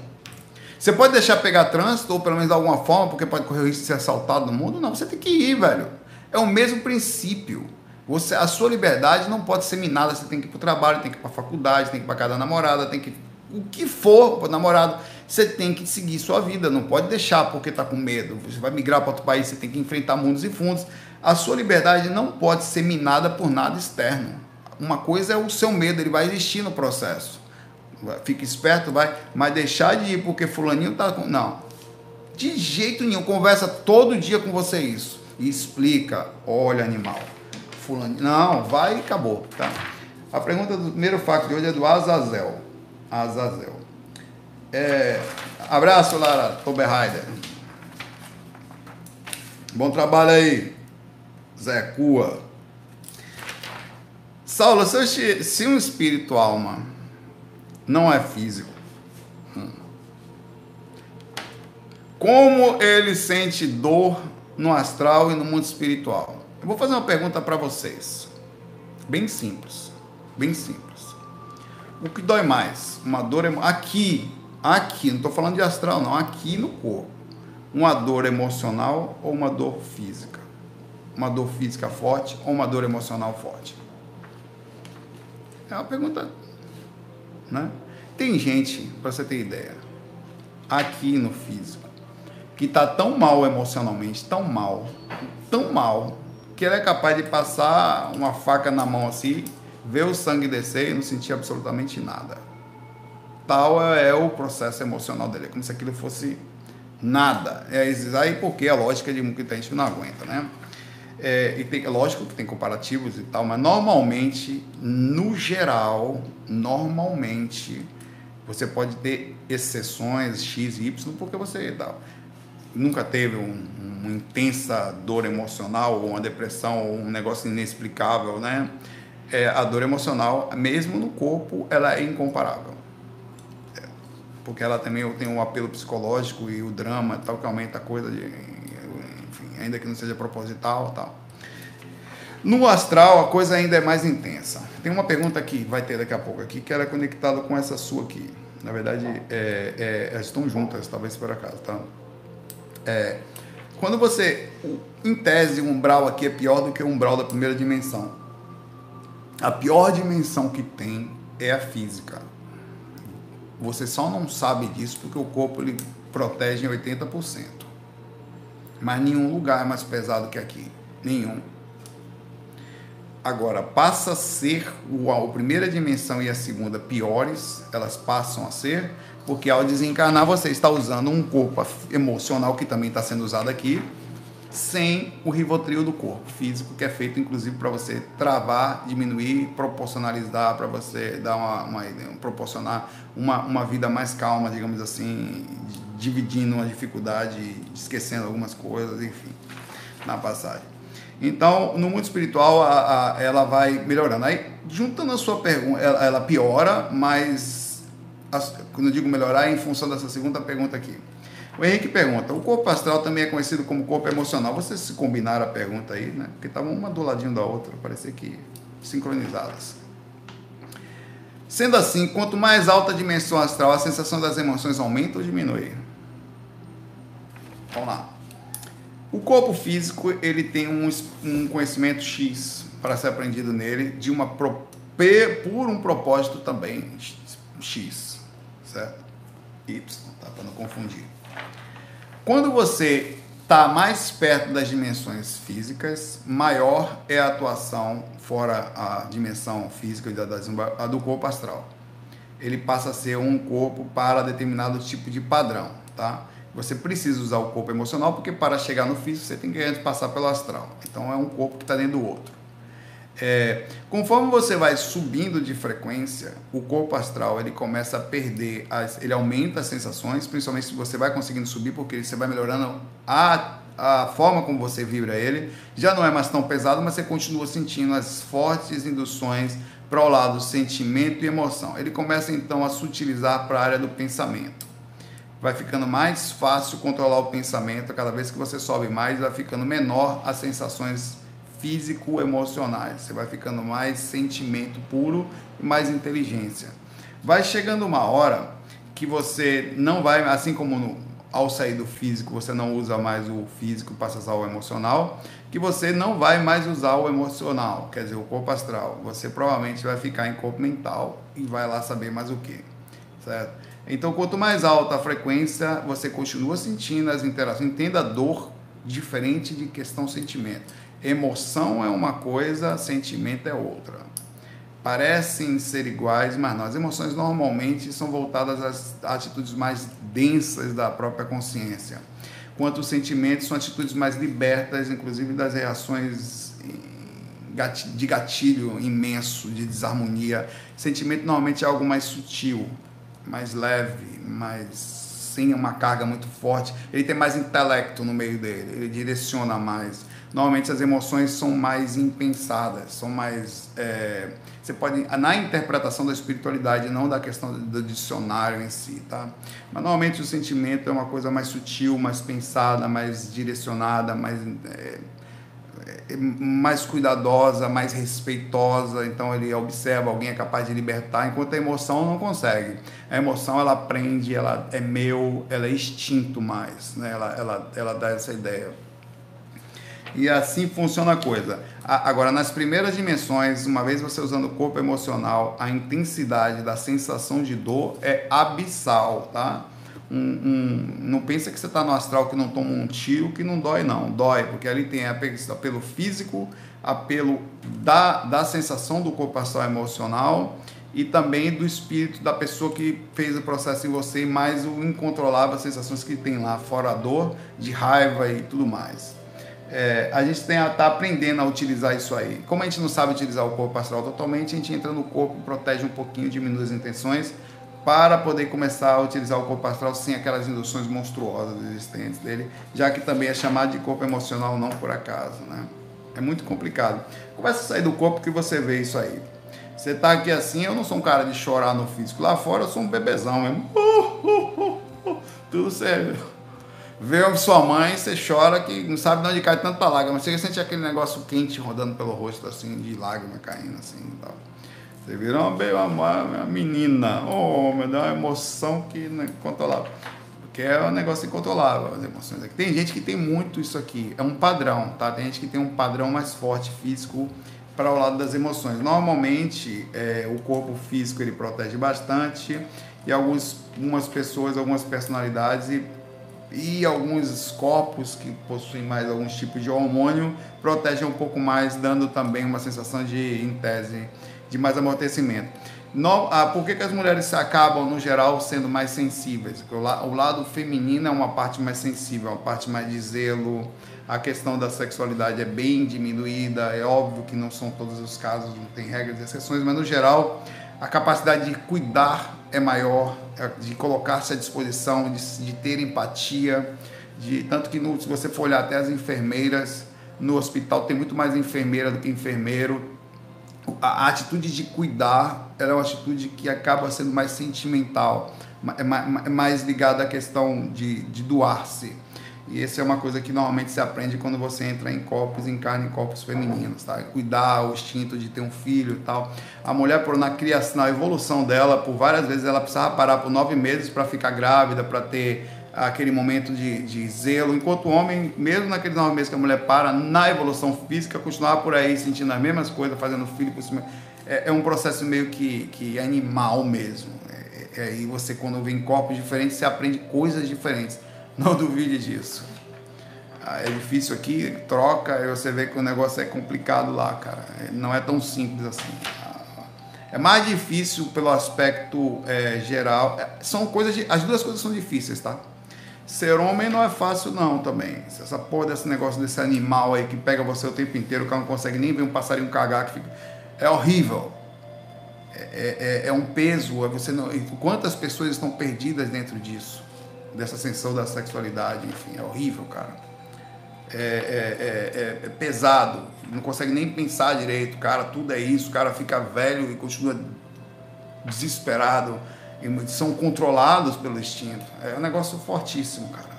Você pode deixar pegar trânsito, ou pelo menos de alguma forma, porque pode correr o risco de ser assaltado no mundo? Não, você tem que ir, velho. É o mesmo princípio. Você, a sua liberdade não pode ser minada. Você tem que ir para o trabalho, tem que ir para a faculdade, tem que ir para casa da namorada, tem que. O que for para namorado, você tem que seguir sua vida. Não pode deixar porque está com medo. Você vai migrar para outro país, você tem que enfrentar mundos e fundos. A sua liberdade não pode ser minada por nada externo. Uma coisa é o seu medo, ele vai existir no processo. Fica esperto, vai, mas deixar de ir porque fulaninho tá com. Não. De jeito nenhum. Conversa todo dia com você isso. E explica. Olha, animal. Fulaninho. Não, vai e acabou. Tá? A pergunta do primeiro fato de hoje é do Azazel. Azazel. É, abraço, Lara Toberheider. Bom trabalho aí. Zé Cua. Saulo, se, se um espírito alma não é físico, hum, como ele sente dor no astral e no mundo espiritual? Eu vou fazer uma pergunta para vocês, bem simples, bem simples. O que dói mais? Uma dor aqui, aqui, não estou falando de astral, não, aqui no corpo. Uma dor emocional ou uma dor física? Uma dor física forte ou uma dor emocional forte? É uma pergunta. Né? Tem gente, para você ter ideia, aqui no físico, que está tão mal emocionalmente, tão mal, tão mal, que ele é capaz de passar uma faca na mão assim, ver o sangue descer e não sentir absolutamente nada. Tal é o processo emocional dele, é como se aquilo fosse nada. É aí porque a lógica de muita gente não aguenta, né? É, e tem, é lógico que tem comparativos e tal, mas normalmente, no geral, normalmente, você pode ter exceções X e Y, porque você tal, nunca teve um, uma intensa dor emocional, ou uma depressão, ou um negócio inexplicável, né? É, a dor emocional, mesmo no corpo, ela é incomparável. É, porque ela também tem um apelo psicológico e o drama tal, que aumenta a coisa de ainda que não seja proposital tal. No astral, a coisa ainda é mais intensa. Tem uma pergunta que vai ter daqui a pouco aqui, que era conectada com essa sua aqui. Na verdade, é, é, elas estão juntas, talvez por acaso, tá? É, quando você, em tese, o umbral aqui é pior do que o umbral da primeira dimensão. A pior dimensão que tem é a física. Você só não sabe disso porque o corpo ele protege em 80%. Mas nenhum lugar é mais pesado que aqui. Nenhum. Agora, passa a ser o, a primeira dimensão e a segunda piores, elas passam a ser, porque ao desencarnar você está usando um corpo emocional que também está sendo usado aqui, sem o rivotril do corpo físico, que é feito inclusive para você travar, diminuir, proporcionalizar, para você dar uma, uma, proporcionar uma, uma vida mais calma, digamos assim, dividindo uma dificuldade, esquecendo algumas coisas, enfim, na passagem. Então, no mundo espiritual, a, a, ela vai melhorando. Aí, juntando a sua pergunta, ela, ela piora, mas as, quando eu digo melhorar, é em função dessa segunda pergunta aqui. O Henrique pergunta: o corpo astral também é conhecido como corpo emocional? Vocês se combinaram a pergunta aí, né? Porque estavam uma do ladinho da outra, parecia que sincronizadas. Sendo assim, quanto mais alta a dimensão astral, a sensação das emoções aumenta ou diminui? Vamos lá. O corpo físico ele tem um, um conhecimento X para ser aprendido nele de uma por um propósito também X, certo? Y, tá para não confundir. Quando você está mais perto das dimensões físicas, maior é a atuação fora a dimensão física a do corpo astral. Ele passa a ser um corpo para determinado tipo de padrão, tá? Você precisa usar o corpo emocional, porque para chegar no físico você tem que antes passar pelo astral. Então é um corpo que está dentro do outro. É, conforme você vai subindo de frequência, o corpo astral ele começa a perder, as, ele aumenta as sensações, principalmente se você vai conseguindo subir, porque você vai melhorando a, a forma como você vibra ele. Já não é mais tão pesado, mas você continua sentindo as fortes induções para o lado sentimento e emoção. Ele começa então a sutilizar para a área do pensamento vai ficando mais fácil controlar o pensamento, cada vez que você sobe mais, vai ficando menor as sensações físico-emocionais, você vai ficando mais sentimento puro e mais inteligência. Vai chegando uma hora que você não vai, assim como no, ao sair do físico você não usa mais o físico, passa a usar o emocional, que você não vai mais usar o emocional, quer dizer, o corpo astral. Você provavelmente vai ficar em corpo mental e vai lá saber mais o que, certo? Então, quanto mais alta a frequência, você continua sentindo as interações. Entenda a dor diferente de questão sentimento. Emoção é uma coisa, sentimento é outra. Parecem ser iguais, mas não. As emoções normalmente são voltadas às atitudes mais densas da própria consciência. Quanto os sentimentos são atitudes mais libertas, inclusive das reações de gatilho imenso, de desarmonia. Sentimento normalmente é algo mais sutil mais leve, mais sem uma carga muito forte. Ele tem mais intelecto no meio dele, ele direciona mais. Normalmente as emoções são mais impensadas, são mais. É, você pode. Na interpretação da espiritualidade, não da questão do dicionário em si, tá? Mas normalmente o sentimento é uma coisa mais sutil, mais pensada, mais direcionada, mais. É, mais cuidadosa, mais respeitosa, então ele observa, alguém é capaz de libertar, enquanto a emoção não consegue. A emoção ela aprende, ela é meu, ela é instinto mais, né? ela, ela, ela dá essa ideia. E assim funciona a coisa. Agora, nas primeiras dimensões, uma vez você usando o corpo emocional, a intensidade da sensação de dor é abissal, tá? um, um, não pensa que você está no astral que não toma um tiro que não dói, não. Dói, porque ali tem apelo físico, apelo da, da sensação do corpo astral emocional e também do espírito da pessoa que fez o processo em você, mais o incontrolável, as sensações que tem lá, fora a dor, de raiva e tudo mais. É, a gente está aprendendo a utilizar isso aí. Como a gente não sabe utilizar o corpo astral totalmente, a gente entra no corpo, protege um pouquinho, diminui as intenções para poder começar a utilizar o corpo astral sem aquelas induções monstruosas existentes dele, já que também é chamado de corpo emocional não por acaso, né? É muito complicado. Começa a sair do corpo que você vê isso aí. Você tá aqui assim, eu não sou um cara de chorar no físico. Lá fora eu sou um bebezão mesmo. Tudo sério. Vê sua mãe, você chora que não sabe de onde cai tanta lágrima. Você sente aquele negócio quente rodando pelo rosto, assim, de lágrima caindo, assim e tal. Você vira uma, uma, uma menina. Oh, me dá uma emoção que não é controlável. Porque é um negócio incontrolável, as emoções. Tem gente que tem muito isso aqui. É um padrão, tá? Tem gente que tem um padrão mais forte físico para o lado das emoções. Normalmente, é, o corpo físico ele protege bastante e algumas pessoas, algumas personalidades e, alguns corpos que possuem mais alguns tipos de hormônio protegem um pouco mais, dando também uma sensação de, em tese, de mais amortecimento. No, ah, por que, que as mulheres acabam, no geral, sendo mais sensíveis? O, la, o lado feminino é uma parte mais sensível, uma parte mais de zelo, a questão da sexualidade é bem diminuída, é óbvio que não são todos os casos, não tem regras e exceções, mas no geral a capacidade de cuidar é maior, é de colocar-se à disposição, de, de, ter empatia, de tanto que no, se você for olhar até as enfermeiras no hospital tem muito mais enfermeira do que enfermeiro, a, atitude de cuidar é uma atitude que acaba sendo mais sentimental, é mais, é mais ligada à questão de, de doar-se. E essa é uma coisa que normalmente se aprende quando você entra em corpos, encarna em corpos femininos, tá? Cuidar, o instinto de ter um filho e tal. A mulher, por na criação, na evolução dela, por várias vezes ela precisava parar por nove meses para ficar grávida, para ter aquele momento de, de zelo, enquanto o homem, mesmo naqueles nove meses que a mulher para, na evolução física, continuava por aí sentindo as mesmas coisas, fazendo filho por cima. É, é um processo meio que, que animal mesmo. É, é, e você, quando vê em corpos diferentes, você aprende coisas diferentes. Não duvide disso. Ah, é difícil aqui, troca, e você vê que o negócio é complicado lá, cara. É, não é tão simples assim. Ah, é mais difícil pelo aspecto é, geral. É, são coisas, as duas coisas são difíceis, tá? Ser homem não é fácil não também. Essa porra desse negócio desse animal aí que pega você o tempo inteiro, o cara não consegue nem ver um passarinho cagar, que fica... é horrível. É, é, é, é um peso. Você não... Quantas pessoas estão perdidas dentro disso? Dessa ascensão da sexualidade, enfim, é horrível, cara. É, é, é, é, pesado, não consegue nem pensar direito, cara, tudo é isso, o cara fica velho e continua desesperado são controlados pelo instinto. É um negócio fortíssimo, cara.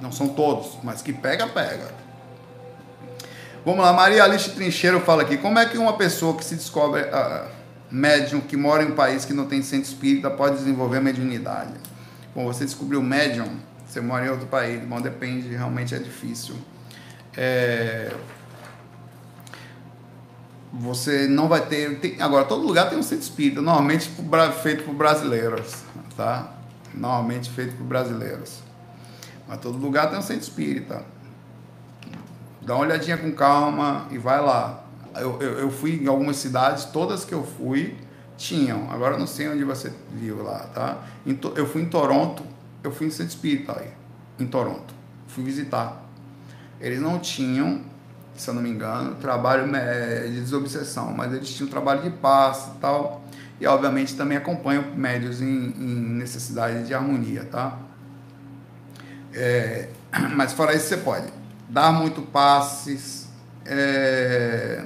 Não são todos, mas que pega, pega. Vamos lá, Maria Alice Trincheiro fala aqui: como é que uma pessoa que se descobre uh, médium, que mora em um país que não tem centro espírita, pode desenvolver mediunidade? Bom, você descobriu médium, você mora em outro país, bom, depende, realmente é difícil. É, você não vai ter. Tem, agora, todo lugar tem um centro espírita, normalmente feito por brasileiros, tá? Normalmente feito por brasileiros. Mas todo lugar tem um centro espírita. Dá uma olhadinha com calma e vai lá. Eu, eu, eu fui em algumas cidades, todas que eu fui tinham. Agora eu não sei onde você viu lá, tá? Eu fui em Toronto, eu fui em centro espírita aí, em Toronto. Fui visitar. Eles não tinham se eu não me engano, trabalho é, de desobsessão, mas eles tinham trabalho de paz e tal, e obviamente também acompanham médios em, em necessidade de harmonia, tá? É, mas fora isso você pode dar muito passes, é,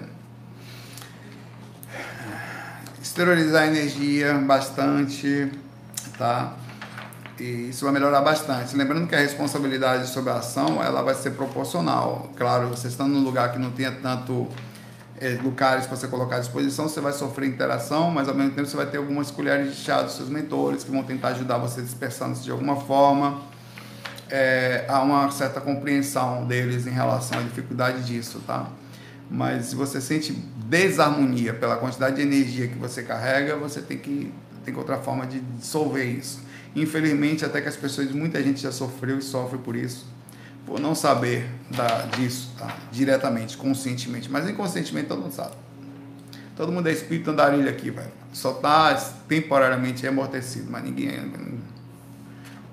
exteriorizar energia bastante, tá? E isso vai melhorar bastante. Lembrando que a responsabilidade sobre a ação ela vai ser proporcional. Claro, você estando num lugar que não tenha tanto é, lugares para você colocar à disposição, você vai sofrer interação, mas ao mesmo tempo você vai ter algumas colheres de chá dos seus mentores que vão tentar ajudar você dispersando-se de alguma forma. É, há uma certa compreensão deles em relação à dificuldade disso, tá? Mas se você sente desarmonia pela quantidade de energia que você carrega, você tem que tem outra forma de dissolver isso. Infelizmente, até que as pessoas, muita gente já sofreu e sofre por isso, por não saber da, disso tá? diretamente, conscientemente. Mas inconscientemente todo mundo sabe. Todo mundo é espírito andarilho aqui, velho. Só tá temporariamente amortecido, mas ninguém. É,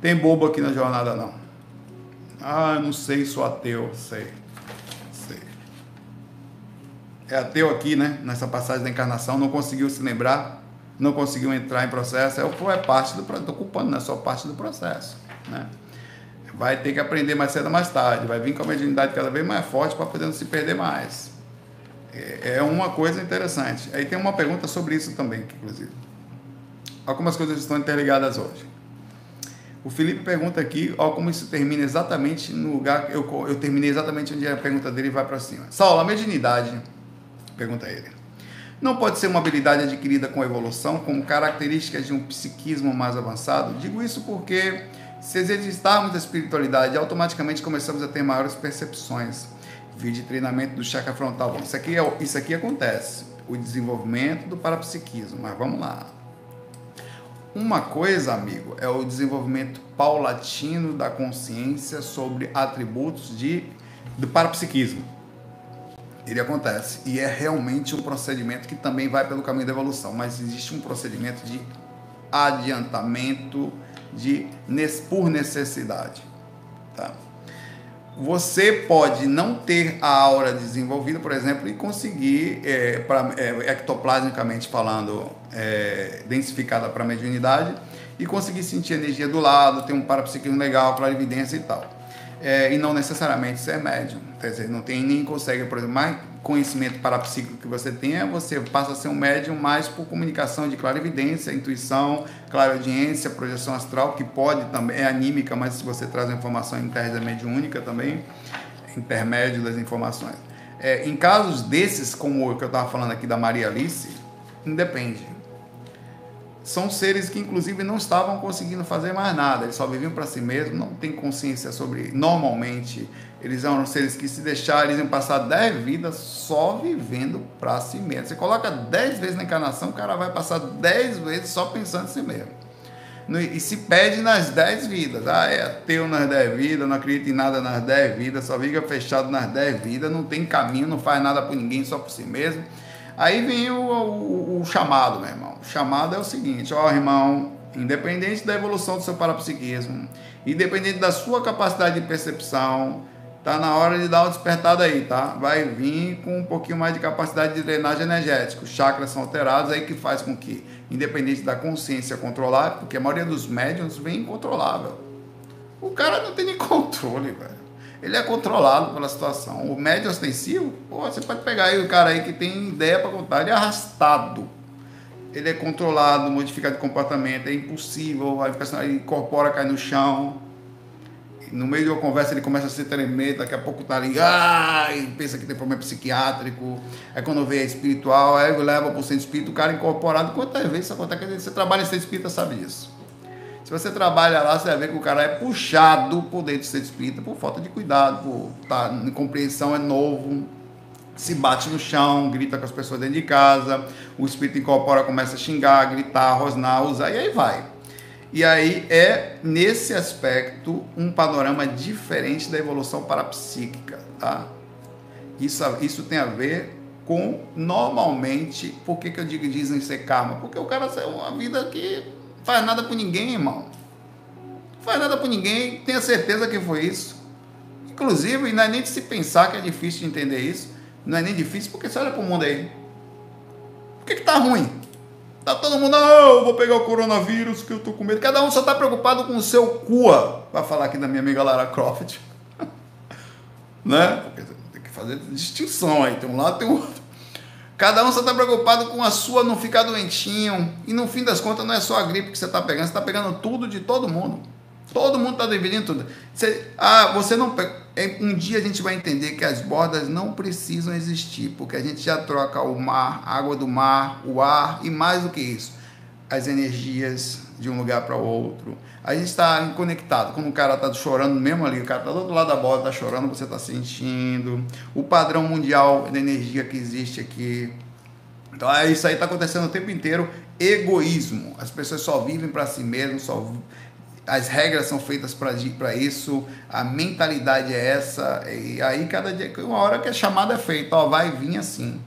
tem bobo aqui na jornada, não. Ah, não sei, sou ateu. Sei. É ateu aqui, né? Nessa passagem da encarnação, não conseguiu se lembrar não conseguiu entrar em processo, é, é parte do estou culpando, não é só parte do processo. Né? Vai ter que aprender mais cedo ou mais tarde, vai vir com a mediunidade cada vez mais forte para poder não se perder mais. É, é uma coisa interessante. Aí tem uma pergunta sobre isso também, inclusive. Algumas coisas estão interligadas hoje. O Felipe pergunta aqui, ó, como isso termina exatamente no lugar. Eu, eu terminei exatamente onde a pergunta dele vai para cima. Saulo, a mediunidade, pergunta ele, não pode ser uma habilidade adquirida com evolução, como características de um psiquismo mais avançado? Digo isso porque, se exercitarmos a espiritualidade, automaticamente começamos a ter maiores percepções. Vídeo de treinamento do chakra frontal. Bom, isso aqui, é, isso aqui acontece, o desenvolvimento do parapsiquismo, mas vamos lá. Uma coisa, amigo, é o desenvolvimento paulatino da consciência sobre atributos de, do parapsiquismo. Ele acontece e é realmente um procedimento que também vai pelo caminho da evolução, mas existe um procedimento de adiantamento de por necessidade, tá? Você pode não ter a aura desenvolvida, por exemplo, e conseguir, é, pra, é, ectoplasmicamente falando, é, densificada para a mediunidade, e conseguir sentir energia do lado, ter um parapsiquismo legal, clarividência e tal. É, e não necessariamente ser médium. Quer dizer, não tem nem consegue, por exemplo, mais conhecimento parapsíquico que você tenha, você passa a ser um médium mais por comunicação de clarividência, intuição, clareaudiência, projeção astral, que pode também, é anímica, mas se você traz a informação interna mediúnica também, intermédio das informações. É, em casos desses, como o que eu estava falando aqui da Maria Alice, independe são seres que inclusive não estavam conseguindo fazer mais nada, eles só viviam para si mesmos, não têm consciência sobre. Normalmente, eles eram seres que se deixaram, eles iam passar 10 vidas só vivendo para si mesmo. Você coloca 10 vezes na encarnação, o cara vai passar 10 vezes só pensando em si mesmo. E se pede nas 10 vidas. Ah, é ateu nas 10 vidas, não acredita em nada nas 10 vidas, só fica fechado nas 10 vidas, não tem caminho, não faz nada por ninguém, só por si mesmo. Aí vem o, o, o chamado, meu irmão. O chamado é o seguinte, ó irmão, independente da evolução do seu parapsiquismo, independente da sua capacidade de percepção, tá na hora de dar uma despertada aí, tá? Vai vir com um pouquinho mais de capacidade de drenagem energética. Os chakras são alterados aí que faz com que, independente da consciência controlar, porque a maioria dos médiums vem incontrolável. O cara não tem nem controle, velho ele é controlado pela situação. O médio ostensivo, pô, você pode pegar aí o cara aí que tem ideia para contar, ele é arrastado. Ele é controlado, modificado de comportamento, é impossível, ele incorpora, cai no chão. No meio de uma conversa ele começa a se tremer, daqui a pouco tá ali, ah, pensa que tem problema psiquiátrico. Aí quando vê é espiritual, aí leva para o centro espírita, o cara incorporado. Quantas vezes isso acontece? Você trabalha em centro espírita, sabe disso. Se você trabalha lá, você vai ver que o cara é puxado por dentro de ser espírita por falta de cuidado, por tá, compreensão é novo, se bate no chão, grita com as pessoas dentro de casa, o espírito incorpora, começa a xingar, gritar, rosnar, usar, e aí vai. E aí é, nesse aspecto, um panorama diferente da evolução parapsíquica, tá? Isso, isso tem a ver com, normalmente, por que, que eu digo dizem ser karma? Porque o cara é uma vida que Faz nada por ninguém, irmão. Faz nada por ninguém, tenha certeza que foi isso. Inclusive, não é nem de se pensar que é difícil de entender isso. Não é nem difícil, porque você olha para o mundo aí. Por que, que tá ruim? Tá todo mundo, não, eu vou pegar o coronavírus que eu tô com medo. Cada um só tá preocupado com o seu cua. Para falar aqui da minha amiga Lara Croft. né? Porque tem que fazer distinção aí. Tem um lado, tem um outro. Cada um só está preocupado com a sua não ficar doentinho. E no fim das contas não é só a gripe que você está pegando, você está pegando tudo de todo mundo. Todo mundo está dividindo tudo. Você, ah, você não. É, um dia a gente vai entender que as bordas não precisam existir, porque a gente já troca o mar, a água do mar, o ar e mais do que isso, as energias de um lugar para o outro. A gente está conectado. Quando o cara está chorando mesmo ali, o cara está do outro lado da bola, está chorando, você está sentindo. O padrão mundial de energia que existe aqui. Então, é isso aí está acontecendo o tempo inteiro. Egoísmo. As pessoas só vivem para si mesmas, só as regras são feitas para isso, a mentalidade é essa, e aí cada dia, uma hora que a chamada é feita, ó, vai vir assim,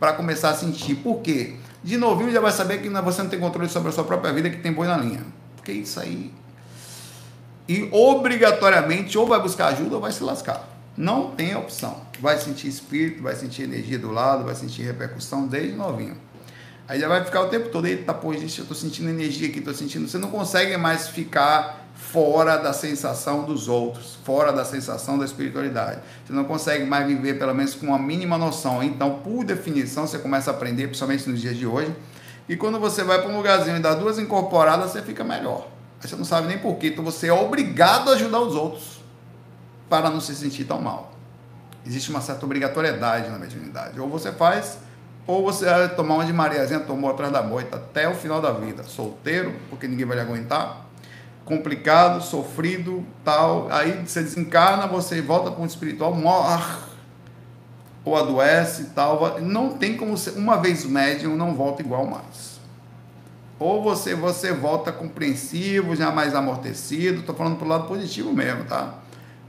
para começar a sentir. Por quê? De novinho já vai saber que você não tem controle sobre a sua própria vida, que tem boi na linha. Porque isso aí e obrigatoriamente ou vai buscar ajuda ou vai se lascar. Não tem opção. Vai sentir espírito, vai sentir energia do lado, vai sentir repercussão desde novinho. Aí já vai ficar o tempo todo, eita, pô, gente, eu tô sentindo energia aqui, tô sentindo. Você não consegue mais ficar fora da sensação dos outros, fora da sensação da espiritualidade. Você não consegue mais viver, pelo menos, com uma mínima noção. Então, por definição, você começa a aprender, principalmente nos dias de hoje. E quando você vai para um lugarzinho e dá duas incorporadas, você fica melhor. Você não sabe nem porquê, então você é obrigado a ajudar os outros para não se sentir tão mal. Existe uma certa obrigatoriedade na mediunidade. Ou você faz, ou você vai tomar uma de Mariazinha tomou atrás da moita até o final da vida. Solteiro, porque ninguém vai lhe aguentar. Complicado, sofrido, tal. Aí você desencarna, você volta para o espiritual, morre ou adoece e tal. Não tem como ser, uma vez médium não volta igual mais. Ou você você volta compreensivo, já mais amortecido, estou falando pro lado positivo mesmo, tá?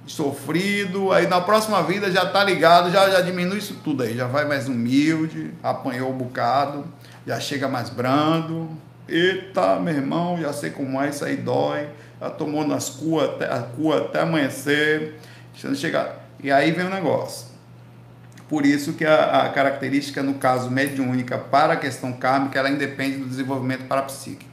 Sofrido, aí na próxima vida já tá ligado, já, já diminui isso tudo aí, já vai mais humilde, apanhou um bocado, já chega mais brando. Eita, meu irmão, já sei como é, isso aí dói. Já tomou nas cuas até, a cua até amanhecer. Chega, e aí vem o negócio por isso que a, a característica, no caso mediúnica, para a questão kármica, ela independe do desenvolvimento parapsíquico.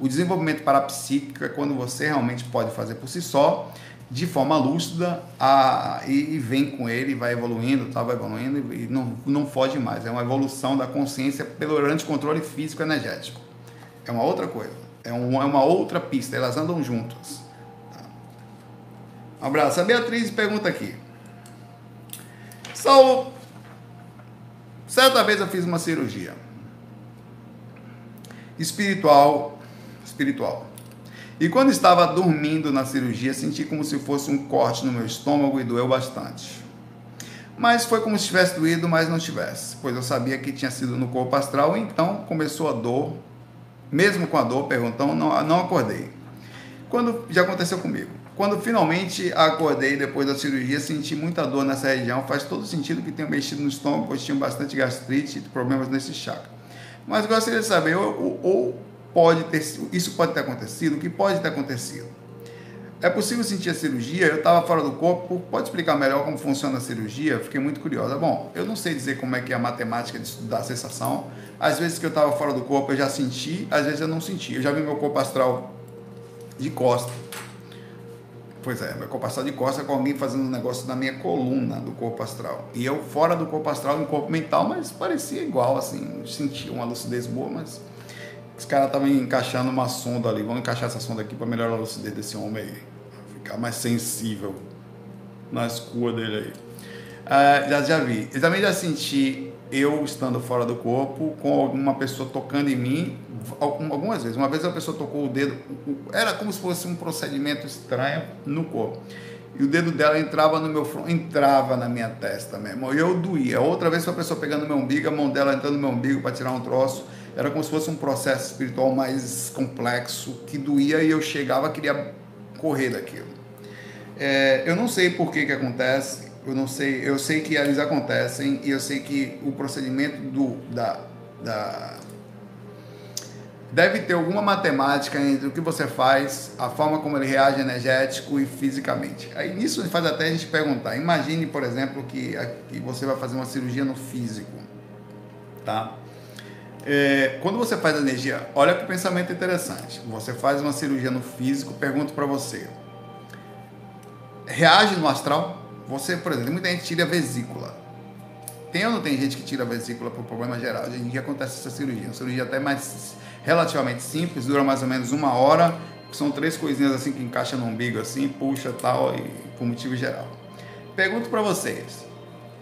O desenvolvimento parapsíquico é quando você realmente pode fazer por si só, de forma lúcida, a, e, e vem com ele, vai evoluindo, tá, vai evoluindo e não, não foge mais. É uma evolução da consciência pelo controle físico energético. É uma outra coisa. É, um, é uma outra pista. Elas andam juntas. Tá? Um abraço. A Beatriz pergunta aqui. Saulo, certa vez eu fiz uma cirurgia espiritual, espiritual. E quando estava dormindo na cirurgia, senti como se fosse um corte no meu estômago e doeu bastante. Mas foi como se tivesse doído, mas não tivesse, pois eu sabia que tinha sido no corpo astral, então começou a dor. Mesmo com a dor, perguntou, não, não acordei. Quando já aconteceu comigo. Quando finalmente acordei depois da cirurgia, senti muita dor nessa região. Faz todo sentido que tenha mexido no estômago, pois tinha bastante gastrite e problemas nesse chakra. Mas gostaria de saber, ou, ou pode ter, isso pode ter acontecido, o que pode ter acontecido? É possível sentir a cirurgia? Eu estava fora do corpo. Pode explicar melhor como funciona a cirurgia? Fiquei muito curiosa. Bom, eu não sei dizer como é que é a matemática de estudar a sensação. Às vezes que eu estava fora do corpo eu já senti, às vezes eu não senti. Eu já vi meu corpo astral de costas Pois é, meu corpo astral de costas com alguém fazendo um negócio na minha coluna do corpo astral. E eu fora do corpo astral, em corpo mental, mas parecia igual, assim, sentia uma lucidez boa, mas os caras estavam encaixando uma sonda ali. Vamos encaixar essa sonda aqui para melhorar a lucidez desse homem aí. Ficar mais sensível nas cuas dele aí. Uh, já, já vi. Eu também já senti eu estando fora do corpo com alguma pessoa tocando em mim algumas vezes. Uma vez a pessoa tocou o dedo, era como se fosse um procedimento estranho no corpo. E o dedo dela entrava no meu entrava na minha testa mesmo. E eu doía. Outra vez foi a pessoa pegando meu umbigo, a mão dela entrando no meu umbigo para tirar um troço. Era como se fosse um processo espiritual mais complexo que doía e eu chegava queria correr daquilo. É, eu não sei por que que acontece. Eu não sei. Eu sei que eles acontecem e eu sei que o procedimento do da, da deve ter alguma matemática entre o que você faz, a forma como ele reage energético e fisicamente. Aí nisso faz até a gente perguntar. Imagine, por exemplo, que, que você vai fazer uma cirurgia no físico, tá? É, quando você faz energia, olha que pensamento interessante. Você faz uma cirurgia no físico, pergunto para você: reage no astral? Você, por exemplo, muita gente tira a vesícula. Tem ou não tem gente que tira a vesícula por problema geral? A gente acontece essa cirurgia, uma cirurgia até mais relativamente simples, dura mais ou menos uma hora. São três coisinhas assim que encaixa no umbigo assim, puxa tal e por motivo geral. Pergunto para vocês,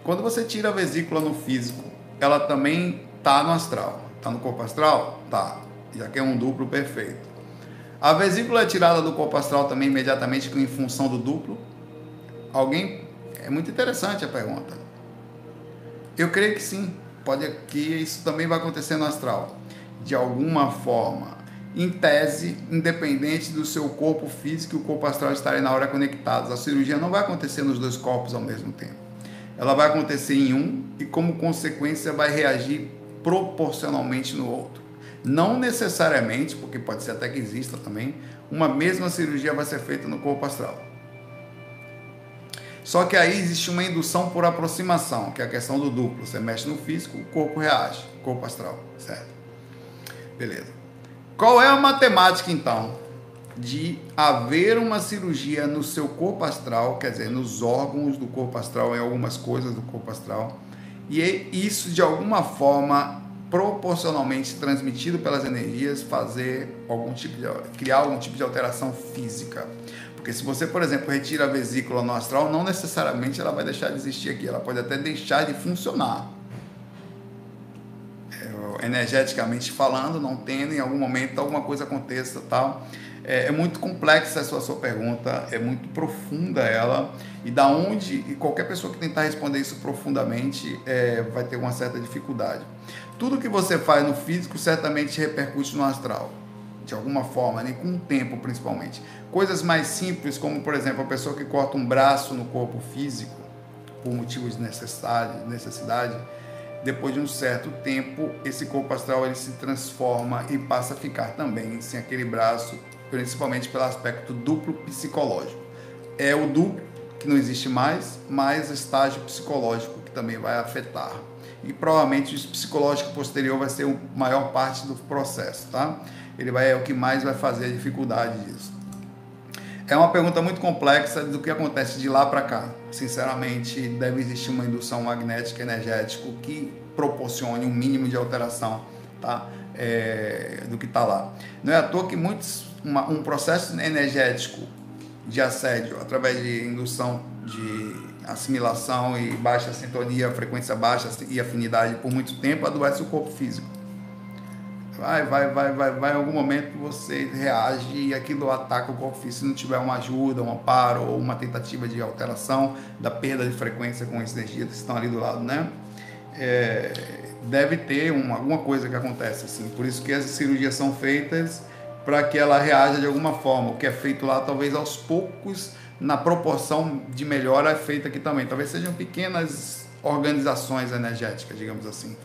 quando você tira a vesícula no físico, ela também tá no astral? Tá no corpo astral? Tá. Já que é um duplo perfeito. A vesícula é tirada do corpo astral também imediatamente em função do duplo? Alguém? É muito interessante a pergunta. Eu creio que sim. Pode que isso também vai acontecer no astral de alguma forma, em tese, independente do seu corpo físico e o corpo astral estarem na hora conectados. A cirurgia não vai acontecer nos dois corpos ao mesmo tempo. Ela vai acontecer em um e, como consequência, vai reagir proporcionalmente no outro. Não necessariamente, porque pode ser até que exista também, uma mesma cirurgia vai ser feita no corpo astral. Só que aí existe uma indução por aproximação, que é a questão do duplo. Você mexe no físico, o corpo reage, corpo astral, certo? Beleza. Qual é a matemática então de haver uma cirurgia no seu corpo astral, quer dizer, nos órgãos do corpo astral, em algumas coisas do corpo astral, e isso de alguma forma proporcionalmente transmitido pelas energias, fazer algum tipo de criar algum tipo de alteração física. Porque se você, por exemplo, retira a vesícula no astral, não necessariamente ela vai deixar de existir aqui, ela pode até deixar de funcionar. Energeticamente falando, não tendo, em algum momento alguma coisa aconteça, tal. É, é muito complexa essa sua pergunta, é muito profunda ela, e da onde, e qualquer pessoa que tentar responder isso profundamente é, vai ter uma certa dificuldade. Tudo que você faz no físico certamente repercute no astral, de alguma forma, né? com o tempo principalmente. Coisas mais simples, como por exemplo, a pessoa que corta um braço no corpo físico, por motivos de necessidade, necessidade depois de um certo tempo, esse corpo astral ele se transforma e passa a ficar também sem aquele braço, principalmente pelo aspecto duplo psicológico. É o duplo que não existe mais, mais estágio psicológico que também vai afetar e provavelmente o psicológico posterior vai ser a maior parte do processo, tá? Ele vai é o que mais vai fazer a dificuldade disso. É uma pergunta muito complexa do que acontece de lá para cá. Sinceramente, deve existir uma indução magnética energética que proporcione um mínimo de alteração, tá? É, do que está lá. Não é à toa que muitos uma, um processo energético de assédio através de indução de assimilação e baixa sintonia, frequência baixa e afinidade por muito tempo, adoece o corpo físico. Vai, vai, vai, vai, vai, em algum momento você reage e aquilo ataca o corpo físico. Se não tiver uma ajuda, um amparo ou uma tentativa de alteração da perda de frequência com as energias que estão ali do lado, né? É, deve ter uma, alguma coisa que acontece assim. Por isso que as cirurgias são feitas para que ela reaja de alguma forma. O que é feito lá, talvez aos poucos, na proporção de melhora é feita aqui também. Talvez sejam pequenas organizações energéticas, digamos assim.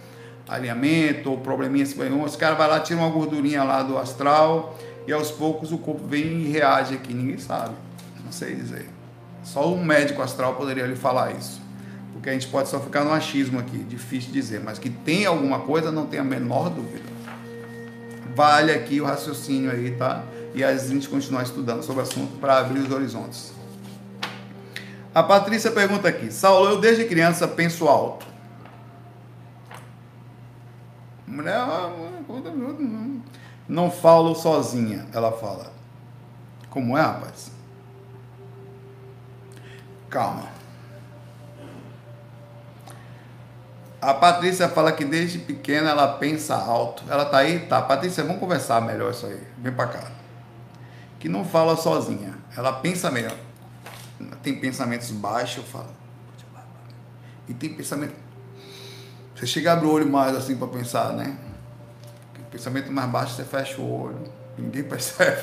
Alinhamento ou probleminha. Os caras vai lá, tira uma gordurinha lá do astral e aos poucos o corpo vem e reage aqui. Ninguém sabe. Não sei dizer. Só um médico astral poderia lhe falar isso. Porque a gente pode só ficar no achismo aqui, difícil dizer. Mas que tem alguma coisa, não tem a menor dúvida. Vale aqui o raciocínio aí, tá? E a gente continuar estudando sobre o assunto para abrir os horizontes. A Patrícia pergunta aqui: Saulo, eu desde criança penso alto. Mulher, não falo sozinha, ela fala. Como é, rapaz? Calma. A Patrícia fala que desde pequena ela pensa alto. Ela tá aí? Tá. Patrícia, vamos conversar melhor isso aí. Vem pra cá. Que não fala sozinha. Ela pensa melhor tem pensamentos baixos, eu falo. E tem pensamento. Você chega a abrir o olho mais assim para pensar, né? pensamento mais baixo você fecha o olho, ninguém percebe.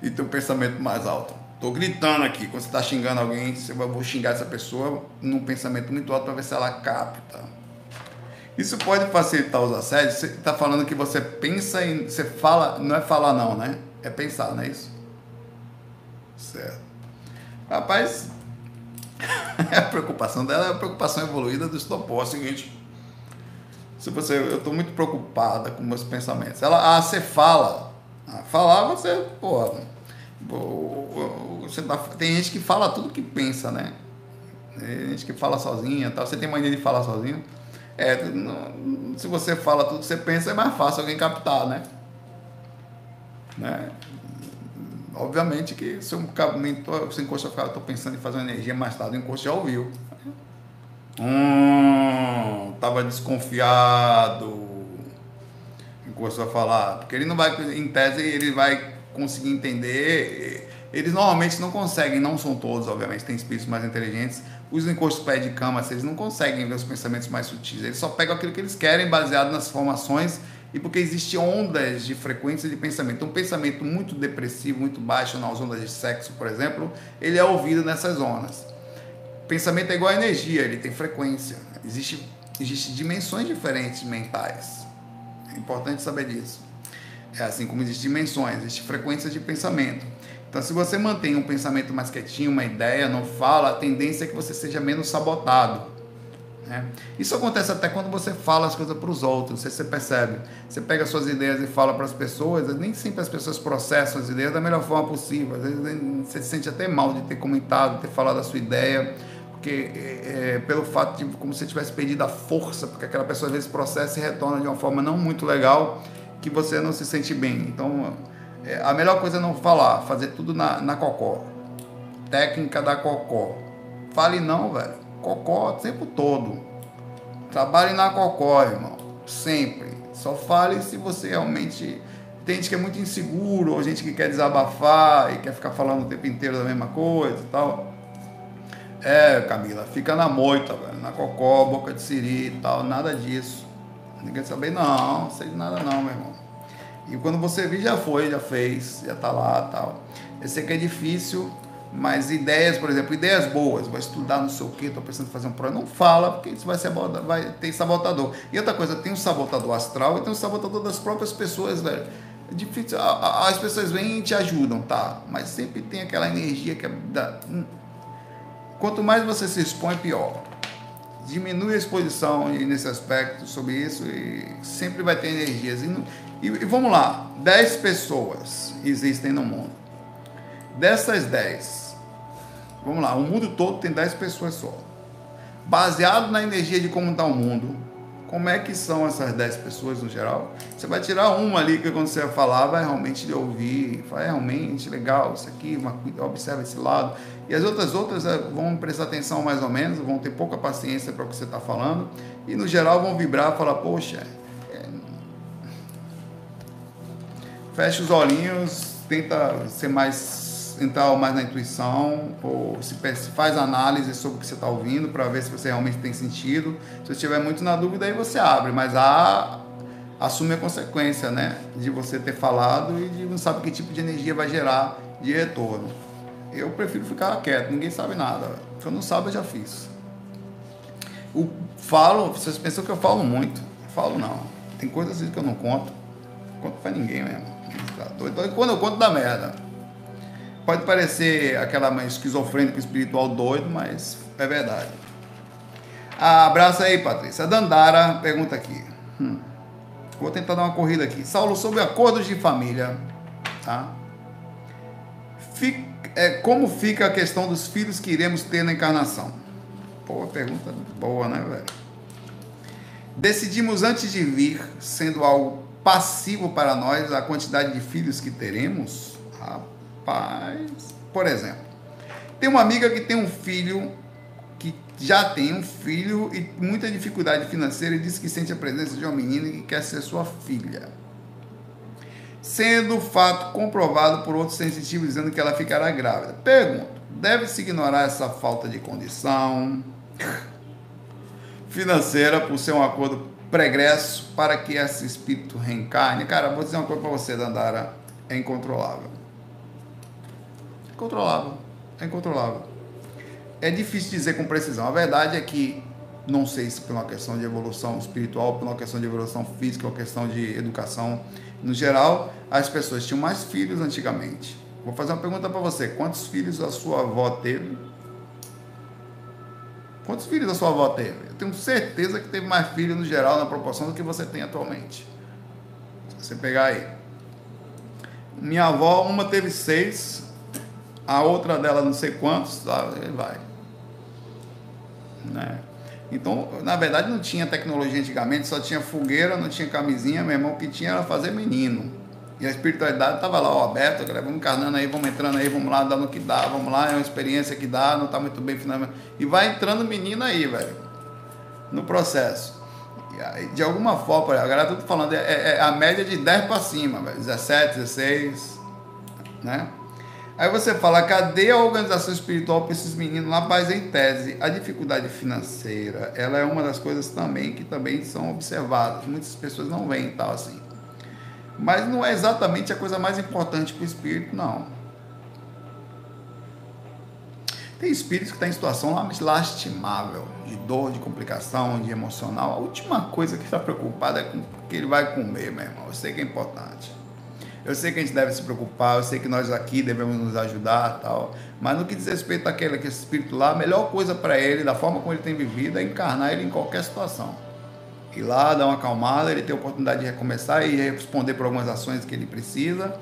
e tem um pensamento mais alto. Tô gritando aqui, quando você tá xingando alguém, você vai vou xingar essa pessoa num pensamento muito alto para ver se ela capta. Isso pode facilitar os assédios. Você está falando que você pensa em. Você fala. Não é falar, não, né? É pensar, não é isso? Certo. Rapaz, a preocupação dela é a preocupação evoluída do estopó. É o seguinte, se você, eu estou muito preocupada com meus pensamentos. Ela, ah, você fala. Ah, falar, você, pô, você tá, tem gente que fala tudo que pensa, né? Tem gente que fala sozinha, tal. Você tem mania de falar sozinho? É, se você fala tudo que você pensa, é mais fácil alguém captar, né? né? Obviamente que se eu se encosto eu estou pensando em fazer uma energia mais tarde, o encosto já ouviu. Hum, tava desconfiado. Encosto vai falar. Porque ele não vai, em tese, ele vai conseguir entender. Eles normalmente não conseguem, não são todos, obviamente, tem espíritos mais inteligentes. Os encostos pé de cama, eles não conseguem ver os pensamentos mais sutis. Eles só pegam aquilo que eles querem, baseado nas formações e porque existem ondas de frequência de pensamento. Um pensamento muito depressivo, muito baixo nas ondas de sexo, por exemplo, ele é ouvido nessas zonas. pensamento é igual a energia, ele tem frequência. Existem existe dimensões diferentes mentais. É importante saber disso. É assim como existem dimensões, existe frequência de pensamento. Então, se você mantém um pensamento mais quietinho, uma ideia, não fala, a tendência é que você seja menos sabotado né? Isso acontece até quando você fala as coisas para os outros, você, você percebe. Você pega suas ideias e fala para as pessoas, nem sempre as pessoas processam as ideias da melhor forma possível. Às vezes você se sente até mal de ter comentado, ter falado a sua ideia, porque é, é, pelo fato de como se tivesse perdido a força, porque aquela pessoa às vezes processa e retorna de uma forma não muito legal, que você não se sente bem. Então, é, a melhor coisa é não falar, fazer tudo na, na cocó. Técnica da cocó. Fale não, velho. Cocó o tempo todo. Trabalhe na cocó, irmão. Sempre. Só fale se você realmente. Tem gente que é muito inseguro, ou gente que quer desabafar e quer ficar falando o tempo inteiro da mesma coisa e tal. É, Camila, fica na moita, velho, na cocó, boca de siri e tal, nada disso. Ninguém saber, não, não sei de nada não, meu irmão. E quando você vir, já foi, já fez, já tá lá tal. Eu sei que é difícil, mas ideias, por exemplo, ideias boas, vai estudar não sei o que, tô pensando em fazer um projeto, não fala, porque isso vai, ser, vai ter sabotador. E outra coisa, tem um sabotador astral e tem um sabotador das próprias pessoas, velho. É difícil, as pessoas vêm e te ajudam, tá? Mas sempre tem aquela energia que é da, hum. Quanto mais você se expõe, pior. Diminui a exposição nesse aspecto sobre isso e sempre vai ter energias. E, e, e vamos lá, 10 pessoas existem no mundo. Dessas 10, vamos lá, o mundo todo tem 10 pessoas só. Baseado na energia de como está o mundo, como é que são essas 10 pessoas no geral? Você vai tirar uma ali que quando você falar, vai realmente ouvir, vai é realmente legal, isso aqui, observa esse lado. E as outras outras é, vão prestar atenção mais ou menos, vão ter pouca paciência para o que você está falando, e no geral vão vibrar falar, poxa, fecha os olhinhos, tenta ser mais entrar mais na intuição, ou se faz análise sobre o que você está ouvindo para ver se você realmente tem sentido. Se você estiver muito na dúvida, aí você abre, mas a assume a consequência, né, de você ter falado e de não sabe que tipo de energia vai gerar de retorno. Eu prefiro ficar quieto, ninguém sabe nada. Se eu não sabe, eu já fiz. O falo, vocês pensam que eu falo muito? Eu falo não. Tem coisas que eu não conto. Conto pra ninguém mesmo. Tá. Quando eu conto, dá merda. Pode parecer aquela mãe esquizofrênica espiritual doido, mas é verdade. Ah, abraço aí, Patrícia. Dandara pergunta aqui. Hum. Vou tentar dar uma corrida aqui. Saulo, sobre acordos de família, tá? Fica, é, como fica a questão dos filhos que iremos ter na encarnação? Pô, pergunta boa, né, velho? Decidimos antes de vir, sendo algo passivo para nós a quantidade de filhos que teremos? Rapaz, por exemplo, tem uma amiga que tem um filho que já tem um filho e muita dificuldade financeira e diz que sente a presença de uma menina que quer ser sua filha. Sendo o fato comprovado por outros sensitivos dizendo que ela ficará grávida. Pergunto: deve-se ignorar essa falta de condição financeira por ser um acordo pregresso para que esse espírito reencarne. Cara, vou dizer uma coisa para você, Dandara, é incontrolável. Incontrolável. É incontrolável. É difícil dizer com precisão. A verdade é que não sei se por uma questão de evolução espiritual, por uma questão de evolução física, ou questão de educação. No geral, as pessoas tinham mais filhos antigamente. Vou fazer uma pergunta para você: quantos filhos a sua avó teve? Quantos filhos a sua avó teve? Eu tenho certeza que teve mais filhos no geral, na proporção do que você tem atualmente. Se você pegar aí. Minha avó, uma teve seis, a outra dela não sei quantos, aí vai. Né? Então, na verdade, não tinha tecnologia antigamente, só tinha fogueira, não tinha camisinha, meu irmão, o que tinha era fazer menino. E a espiritualidade estava lá, ó, aberta, vamos encarnando aí, vamos entrando aí, vamos lá, dando o que dá, vamos lá, é uma experiência que dá, não está muito bem finalmente. E vai entrando menino aí, velho, no processo. De alguma forma, a galera tudo falando, é, é, é a média de 10 para cima, velho, 17, 16, né? Aí você fala, cadê a organização espiritual para esses meninos lá? Mas em tese, a dificuldade financeira, ela é uma das coisas também que também são observadas. Muitas pessoas não veem tal assim. Mas não é exatamente a coisa mais importante para o espírito, não. Tem espíritos que estão tá em situação lastimável, de dor, de complicação, de emocional. A última coisa que está preocupado é com o que ele vai comer, meu irmão. Eu sei que é importante. Eu sei que a gente deve se preocupar, eu sei que nós aqui devemos nos ajudar tal. Mas no que diz respeito àquele, àquele espírito lá, a melhor coisa para ele, da forma como ele tem vivido, é encarnar ele em qualquer situação ir lá, dar uma acalmada, ele ter a oportunidade de recomeçar e responder por algumas ações que ele precisa.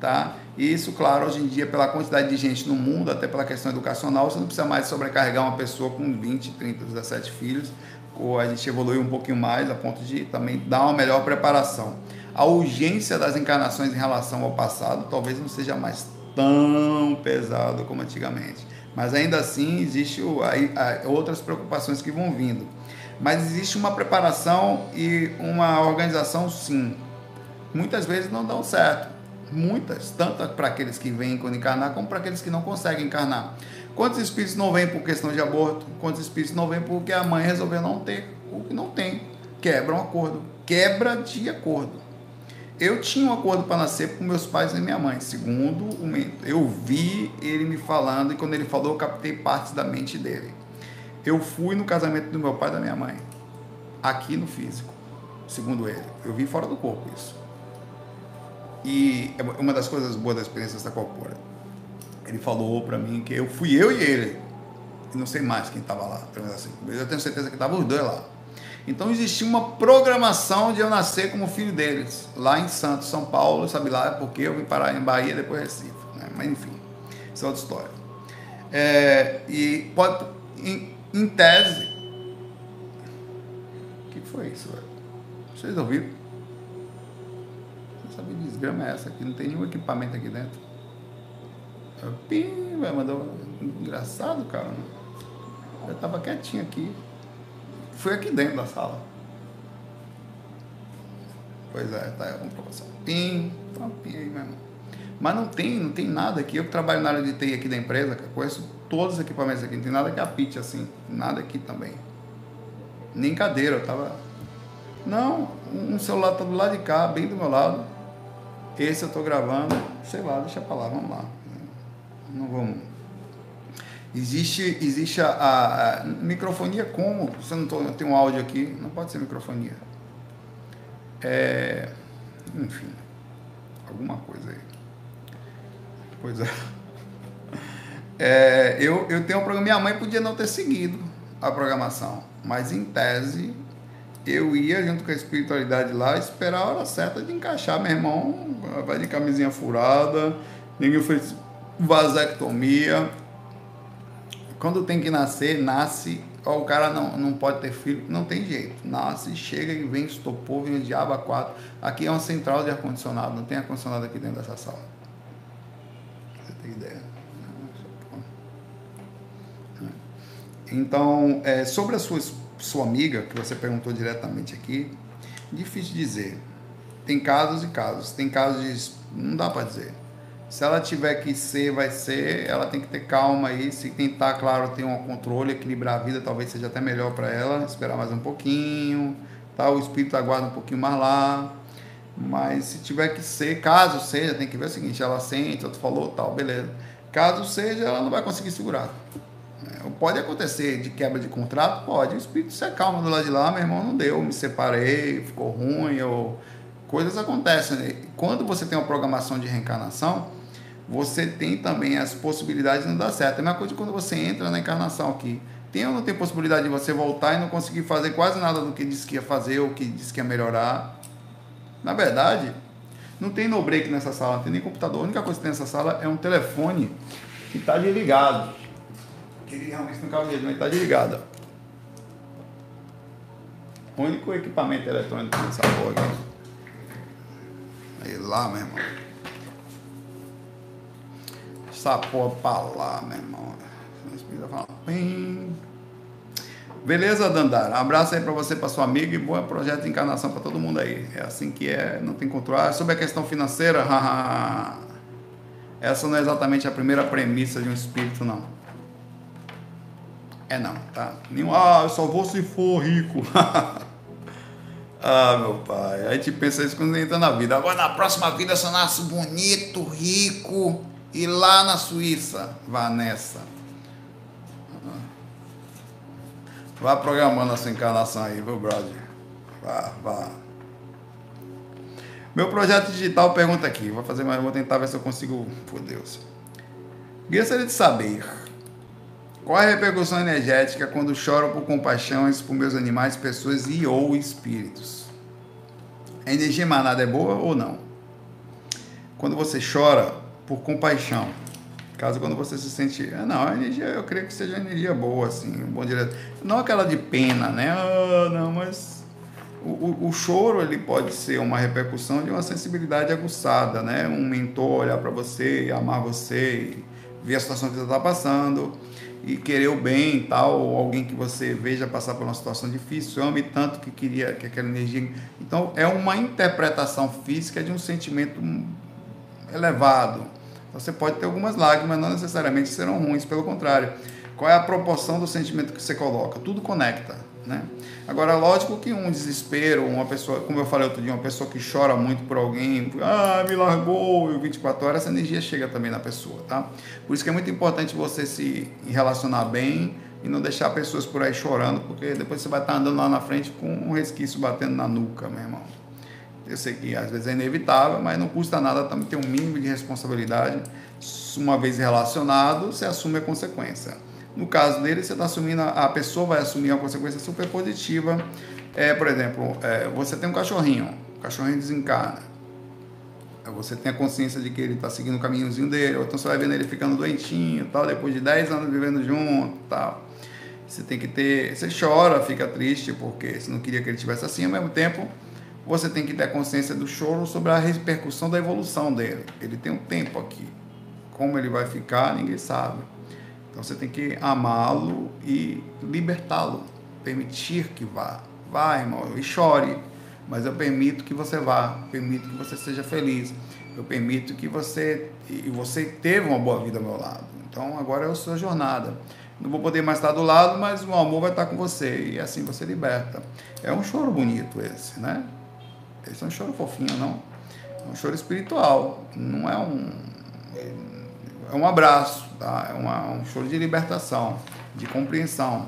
tá? E isso, claro, hoje em dia, pela quantidade de gente no mundo, até pela questão educacional, você não precisa mais sobrecarregar uma pessoa com 20, 30, 17 filhos, ou a gente evoluiu um pouquinho mais a ponto de também dar uma melhor preparação. A urgência das encarnações em relação ao passado talvez não seja mais tão pesado como antigamente. Mas ainda assim, existe outras preocupações que vão vindo. Mas existe uma preparação e uma organização, sim. Muitas vezes não dão certo Muitas, tanto para aqueles que vêm quando encarnar, como para aqueles que não conseguem encarnar. Quantos espíritos não vêm por questão de aborto? Quantos espíritos não vêm porque a mãe resolveu não ter? O que não tem. Quebra um acordo. Quebra de acordo. Eu tinha um acordo para nascer com meus pais e minha mãe. Segundo, eu vi ele me falando e quando ele falou, eu captei partes da mente dele. Eu fui no casamento do meu pai e da minha mãe. Aqui no físico. Segundo ele. Eu vi fora do corpo isso. E é uma das coisas boas da experiência da corpora. Ele falou para mim que eu fui eu e ele. E não sei mais quem estava lá. Assim. Eu tenho certeza que estavam os dois lá. Então existia uma programação de eu nascer como filho deles, lá em Santos, São Paulo, sabe lá porque eu vim parar em Bahia depois Recife. Né? Mas enfim, isso é outra história. É, e pode, em, em tese. O que foi isso, velho? Vocês ouviram? sabe que desgrama é essa aqui? Não tem nenhum equipamento aqui dentro. Pim, vai mandou. Engraçado, cara. Eu tava quietinho aqui. Foi aqui dentro da sala. Pois é, tá aí a comprovação. Pim, tá pim aí mesmo. Mas não tem, não tem nada aqui. Eu que trabalho na área de TI aqui da empresa, conheço todos os equipamentos aqui. Não tem nada que apite assim. Nada aqui também. Nem cadeira, eu tava. Não, um celular tá do lado de cá, bem do meu lado. Esse eu estou gravando, sei lá, deixa para lá, vamos lá. Não vamos. Existe, existe a, a, a microfonia como? Você não tô, tem um áudio aqui, não pode ser microfonia. É, enfim, alguma coisa aí. Pois é. é eu, eu tenho um programa. Minha mãe podia não ter seguido a programação, mas em tese eu ia junto com a espiritualidade lá esperar a hora certa de encaixar. Meu irmão vai de camisinha furada, ninguém fez vasectomia. Quando tem que nascer, nasce. o cara não, não pode ter filho, não tem jeito. Nasce, chega e vem estopor, vem o diabo a quatro. Aqui é uma central de ar-condicionado, não tem ar-condicionado aqui dentro dessa sala. Você tem ideia? Então, é, sobre a sua sua amiga, que você perguntou diretamente aqui, difícil dizer. Tem casos e casos. Tem casos de. Não dá para dizer. Se ela tiver que ser, vai ser. Ela tem que ter calma aí. Se tentar, claro, ter um controle, equilibrar a vida, talvez seja até melhor para ela. Esperar mais um pouquinho. Tá? O espírito aguarda um pouquinho mais lá. Mas se tiver que ser, caso seja, tem que ver o seguinte: ela sente, outro falou, tal, beleza. Caso seja, ela não vai conseguir segurar. Pode acontecer de quebra de contrato? Pode. O espírito se acalma do lado de lá, meu irmão, não deu, me separei, ficou ruim, ou coisas acontecem. Quando você tem uma programação de reencarnação, você tem também as possibilidades de não dar certo. É a mesma coisa quando você entra na encarnação aqui. Tem ou não tem possibilidade de você voltar e não conseguir fazer quase nada do que disse que ia fazer ou que disse que ia melhorar? Na verdade, não tem no break nessa sala, não tem nem computador. A única coisa que tem nessa sala é um telefone que está desligado que realmente não cabe mas está desligada. O único equipamento eletrônico nessa porra aqui. Aí lá, meu irmão. Essa porra pra lá, meu irmão. Beleza, Dandara? Um abraço aí pra você, pra sua amiga e bom projeto de encarnação pra todo mundo aí. É assim que é, não tem controle. Ah, sobre a questão financeira, essa não é exatamente a primeira premissa de um espírito, não. É não, tá? Nenhum, ah, eu só vou se for rico. ah, meu pai. A gente pensa isso quando entra na vida. Agora na próxima vida eu só nasço bonito, rico e lá na Suíça. Vá nessa. Vá programando a sua encarnação aí, viu, brother? Vá, vá. Meu projeto digital pergunta aqui. Vou fazer mais, vou tentar ver se eu consigo. Por Deus. Gostaria de saber qual é a repercussão energética quando choro por compaixão por meus animais, pessoas e ou espíritos? A energia emanada é boa ou não? quando você chora por compaixão, caso quando você se sente, ah, não, a energia, eu creio que seja energia boa, assim, um bom direto. Não aquela de pena, né? Ah, não, mas o, o, o, choro ele pode ser uma repercussão de uma sensibilidade aguçada, né? Um mentor olhar para você, amar você, ver a situação que você está passando e querer o bem tal, ou alguém que você veja passar por uma situação difícil, ame tanto que queria que aquela energia. Então, é uma interpretação física de um sentimento elevado. Você pode ter algumas lágrimas, não necessariamente serão ruins, pelo contrário. Qual é a proporção do sentimento que você coloca? Tudo conecta. Né? Agora, lógico que um desespero, uma pessoa, como eu falei outro dia, uma pessoa que chora muito por alguém, ah, me largou, e 24 horas, essa energia chega também na pessoa, tá? Por isso que é muito importante você se relacionar bem e não deixar pessoas por aí chorando, porque depois você vai estar andando lá na frente com um resquício batendo na nuca, meu irmão. Eu sei que às vezes é inevitável, mas não custa nada também ter um mínimo de responsabilidade. Uma vez relacionado, você assume a consequência. No caso dele, você está assumindo, a pessoa vai assumir uma consequência super positiva. É, por exemplo, é, você tem um cachorrinho, o cachorrinho desencarna. Você tem a consciência de que ele está seguindo o caminhozinho dele, ou então você vai vendo ele ficando doentinho, tal, depois de 10 anos vivendo junto, tal. Você tem que ter, você chora, fica triste porque você não queria que ele tivesse assim, ao mesmo tempo você tem que ter consciência do choro sobre a repercussão da evolução dele. Ele tem um tempo aqui. Como ele vai ficar, ninguém sabe. Então você tem que amá-lo e libertá-lo, permitir que vá. Vá, irmão, e chore, mas eu permito que você vá, permito que você seja feliz. Eu permito que você e você teve uma boa vida ao meu lado. Então agora é a sua jornada. Não vou poder mais estar do lado, mas o amor vai estar com você e assim você liberta. É um choro bonito esse, né? Esse é um choro fofinho, não? É um choro espiritual. Não é um é um abraço, tá? é uma, um choro de libertação, de compreensão.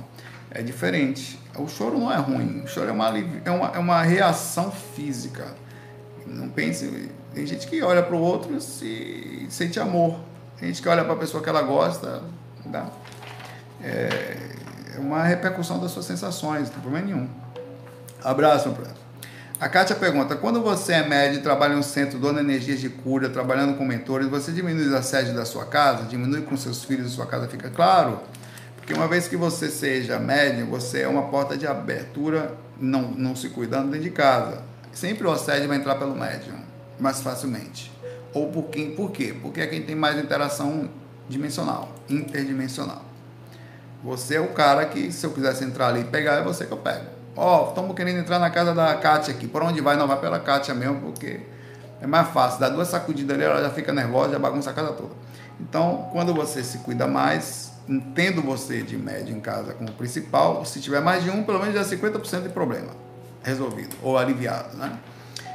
É diferente. O choro não é ruim, o choro é uma, é uma, é uma reação física. Não pense. Tem gente que olha para o outro e se, sente amor. Tem gente que olha para a pessoa que ela gosta. Tá? É, é uma repercussão das suas sensações, não tem problema nenhum. Abraço, meu. A Kátia pergunta: quando você é médio e trabalha em um centro dando energias de cura, trabalhando com mentores, você diminui a sede da sua casa? Diminui com seus filhos sua casa fica claro? Porque uma vez que você seja médium, você é uma porta de abertura, não, não se cuidando dentro de casa. Sempre o assédio vai entrar pelo médium, mais facilmente. Ou por quem? Por quê? Porque é quem tem mais interação dimensional, interdimensional. Você é o cara que, se eu quisesse entrar ali e pegar, é você que eu pego. Ó, oh, estamos querendo entrar na casa da Kátia aqui. Por onde vai? Não vai pela Kátia mesmo, porque é mais fácil. Dá duas sacudidas ali, ela já fica nervosa, já bagunça a casa toda. Então, quando você se cuida mais, entendo você de médio em casa como principal, se tiver mais de um, pelo menos já é 50% de problema resolvido ou aliviado, né?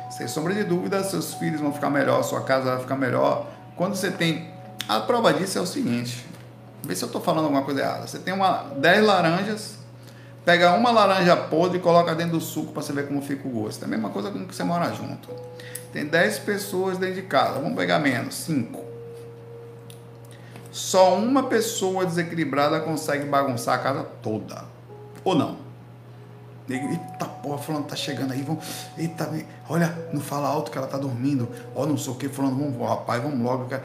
Sem sombra de dúvida, seus filhos vão ficar melhor, sua casa vai ficar melhor. Quando você tem. A prova disso é o seguinte: vê se eu estou falando alguma coisa errada. Você tem uma 10 laranjas Pega uma laranja podre e coloca dentro do suco para você ver como fica o gosto. É a mesma coisa com que você mora junto. Tem 10 pessoas dentro de casa, vamos pegar menos, 5. Só uma pessoa desequilibrada consegue bagunçar a casa toda. Ou não? Eita porra, falando tá chegando aí, vamos. Eita, olha, não fala alto que ela tá dormindo. Ó, não sei o que, falando, vamos, rapaz, vamos logo. É,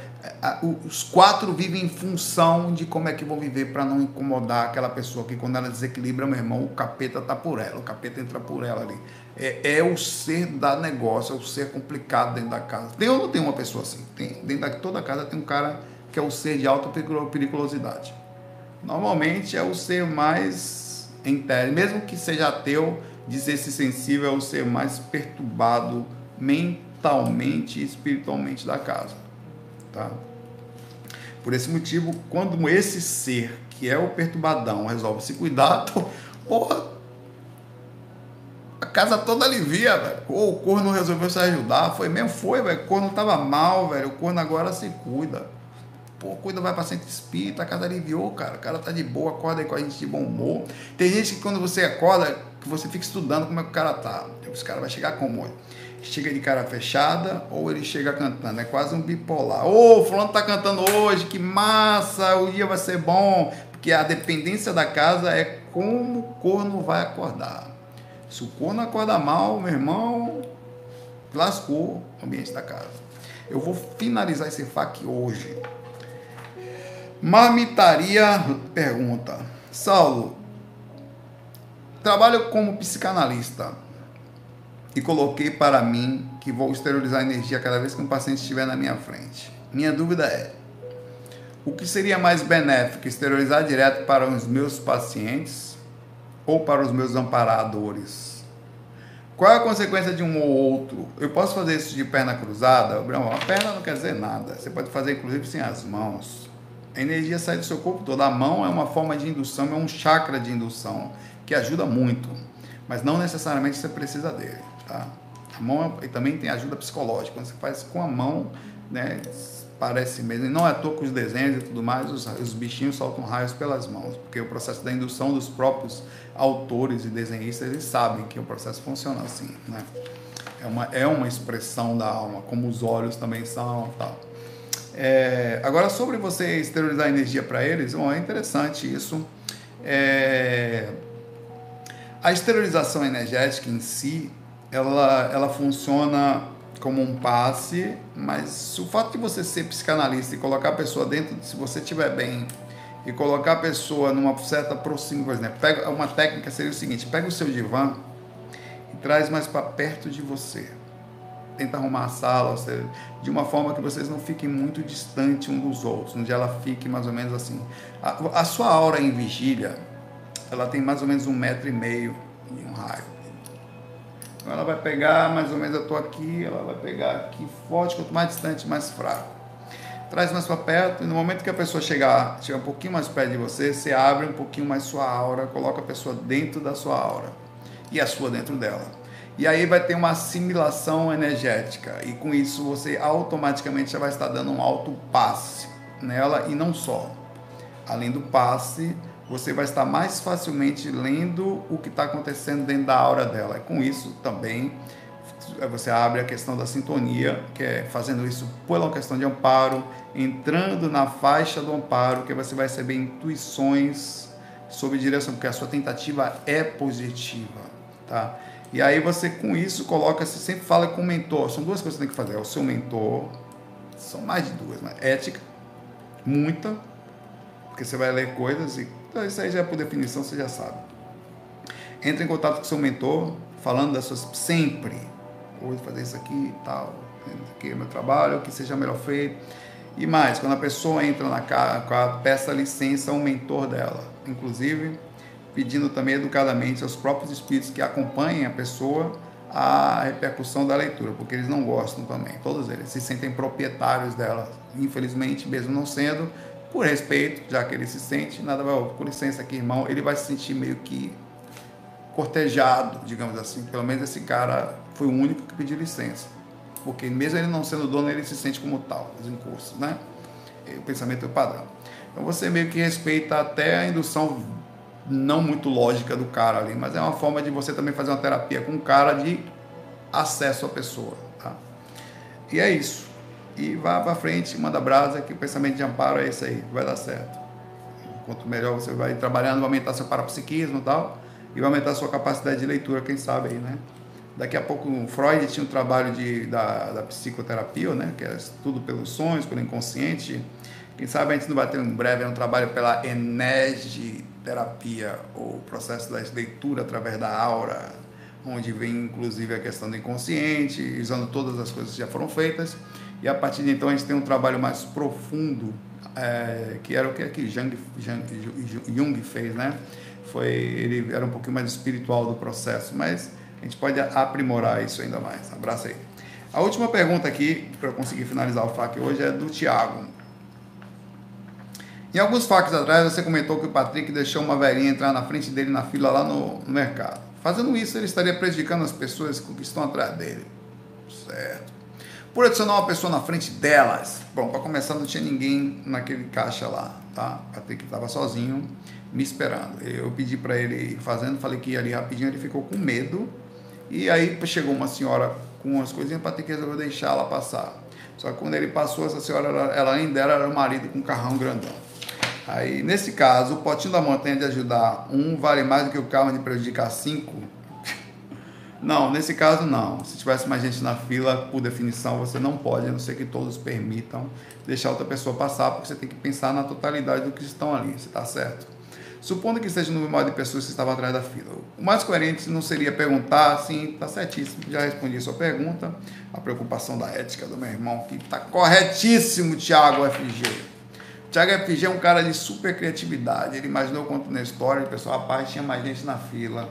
os quatro vivem em função de como é que vão viver para não incomodar aquela pessoa que quando ela desequilibra, meu irmão, o capeta tá por ela, o capeta entra por ela ali. É, é o ser da negócio, é o ser complicado dentro da casa. Tem ou não tem uma pessoa assim? Tem, dentro de toda casa tem um cara que é o ser de alta periculosidade. Normalmente é o ser mais em tese, mesmo que seja ateu, dizer-se sensível é o ser mais perturbado mentalmente e espiritualmente da casa. Tá? Por esse motivo, quando esse ser, que é o perturbadão, resolve se cuidar, porra, a casa toda alivia, velho. o corno resolveu se ajudar, foi mesmo, foi, velho. O corno tava mal, velho. O corno agora se cuida. Pô, cuida, vai para centro espírita, a casa aliviou, cara. O cara tá de boa, acorda aí com a gente de bom humor. Tem gente que quando você acorda, que você fica estudando como é que o cara tá. Esse cara vai chegar como? Chega de cara fechada ou ele chega cantando. É quase um bipolar. Ô, oh, fulano tá cantando hoje, que massa, o dia vai ser bom. Porque a dependência da casa é como o corno vai acordar. Se o corno acorda mal, meu irmão, lascou o ambiente da casa. Eu vou finalizar esse FAQ hoje. Marmitaria pergunta: Saulo, trabalho como psicanalista e coloquei para mim que vou esterilizar energia cada vez que um paciente estiver na minha frente. Minha dúvida é: o que seria mais benéfico, esterilizar direto para os meus pacientes ou para os meus amparadores? Qual é a consequência de um ou outro? Eu posso fazer isso de perna cruzada? a perna não quer dizer nada. Você pode fazer inclusive sem as mãos. A energia sai do seu corpo todo. A mão é uma forma de indução, é um chakra de indução que ajuda muito, mas não necessariamente você precisa dele, tá? A mão é, e também tem ajuda psicológica. Quando você faz com a mão, né, parece mesmo. E não é à toa com os desenhos e tudo mais, os, os bichinhos soltam raios pelas mãos, porque o processo da indução dos próprios autores e desenhistas, eles sabem que o processo funciona assim, né? É uma, é uma expressão da alma, como os olhos também são, tal. É, agora, sobre você esterilizar energia para eles, bom, é interessante isso. É, a esterilização energética em si, ela, ela funciona como um passe, mas o fato de você ser psicanalista e colocar a pessoa dentro, se você estiver bem, e colocar a pessoa numa certa proximidade, por exemplo, pega, uma técnica seria o seguinte, pega o seu divã e traz mais para perto de você tenta arrumar a sala, seja, de uma forma que vocês não fiquem muito distantes um dos outros, onde ela fique mais ou menos assim. A, a sua aura em vigília, ela tem mais ou menos um metro e meio em um raio. Então ela vai pegar mais ou menos, eu estou aqui, ela vai pegar aqui forte, quanto mais distante, mais fraco. Traz mais para perto, e no momento que a pessoa chegar, chegar um pouquinho mais perto de você, você abre um pouquinho mais sua aura, coloca a pessoa dentro da sua aura e a sua dentro dela. E aí vai ter uma assimilação energética. E com isso você automaticamente já vai estar dando um alto passe nela e não só. Além do passe, você vai estar mais facilmente lendo o que está acontecendo dentro da aura dela. E com isso também você abre a questão da sintonia, que é fazendo isso uma questão de amparo, entrando na faixa do amparo, que você vai receber intuições sobre direção, porque a sua tentativa é positiva, tá? E aí você com isso coloca, você sempre fala com o mentor. São duas coisas que você tem que fazer. É o seu mentor, são mais de duas, né? Ética, muita, porque você vai ler coisas e então isso aí já é por definição, você já sabe. Entre em contato com seu mentor, falando das suas sempre, vou fazer isso aqui e tal, aqui é meu trabalho, que seja melhor feito. E mais, quando a pessoa entra na casa, peça licença ao mentor dela. Inclusive, pedindo também educadamente aos próprios espíritos que acompanhem a pessoa a repercussão da leitura, porque eles não gostam também, todos eles se sentem proprietários dela, infelizmente, mesmo não sendo, por respeito, já que ele se sente, nada vai, com licença aqui, irmão, ele vai se sentir meio que cortejado, digamos assim, pelo menos esse cara foi o único que pediu licença, porque mesmo ele não sendo dono, ele se sente como tal, os encursos, né? O pensamento é o padrão. Então você meio que respeita até a indução não muito lógica do cara ali, mas é uma forma de você também fazer uma terapia com o cara de acesso à pessoa, tá? E é isso. E vá para frente, manda brasa, que o pensamento de amparo é isso aí, vai dar certo. Quanto melhor você vai trabalhando, vai aumentar seu parapsiquismo e tal, e vai aumentar sua capacidade de leitura, quem sabe aí, né? Daqui a pouco Freud tinha um trabalho de, da, da psicoterapia, né? Que é estudo pelos sonhos, pelo inconsciente. Quem sabe a gente não vai ter um breve um trabalho pela Enege terapia ou processo da leitura através da aura, onde vem inclusive a questão do inconsciente, usando todas as coisas que já foram feitas. E a partir de então a gente tem um trabalho mais profundo, é, que era o que, que Jung, Jung, Jung fez, né? Foi, ele era um pouquinho mais espiritual do processo, mas a gente pode aprimorar isso ainda mais. Abraço aí. A última pergunta aqui, para conseguir finalizar o FAQ hoje, é do Tiago. Em alguns fatos atrás, você comentou que o Patrick deixou uma velhinha entrar na frente dele na fila lá no, no mercado. Fazendo isso, ele estaria prejudicando as pessoas que estão atrás dele. Certo. Por adicionar uma pessoa na frente delas. Bom, para começar, não tinha ninguém naquele caixa lá, tá? Patrick estava sozinho, me esperando. Eu pedi para ele ir fazendo, falei que ia ali rapidinho, ele ficou com medo. E aí chegou uma senhora com umas coisinhas, o Patrick resolveu deixar ela passar. Só que quando ele passou, essa senhora, ela ainda era o marido com um carrão grandão. Aí, nesse caso, o potinho da montanha de ajudar um vale mais do que o karma de prejudicar cinco. Não, nesse caso não. Se tivesse mais gente na fila, por definição, você não pode, a não ser que todos permitam deixar outra pessoa passar, porque você tem que pensar na totalidade do que estão ali, você está certo? Supondo que seja o número maior de pessoas que estavam atrás da fila. O mais coerente não seria perguntar assim, está certíssimo, já respondi a sua pergunta. A preocupação da ética do meu irmão, que está corretíssimo, Thiago FG. Thiago FG é um cara de super criatividade. Ele imaginou quanto na história, o pessoal, rapaz, tinha mais gente na fila.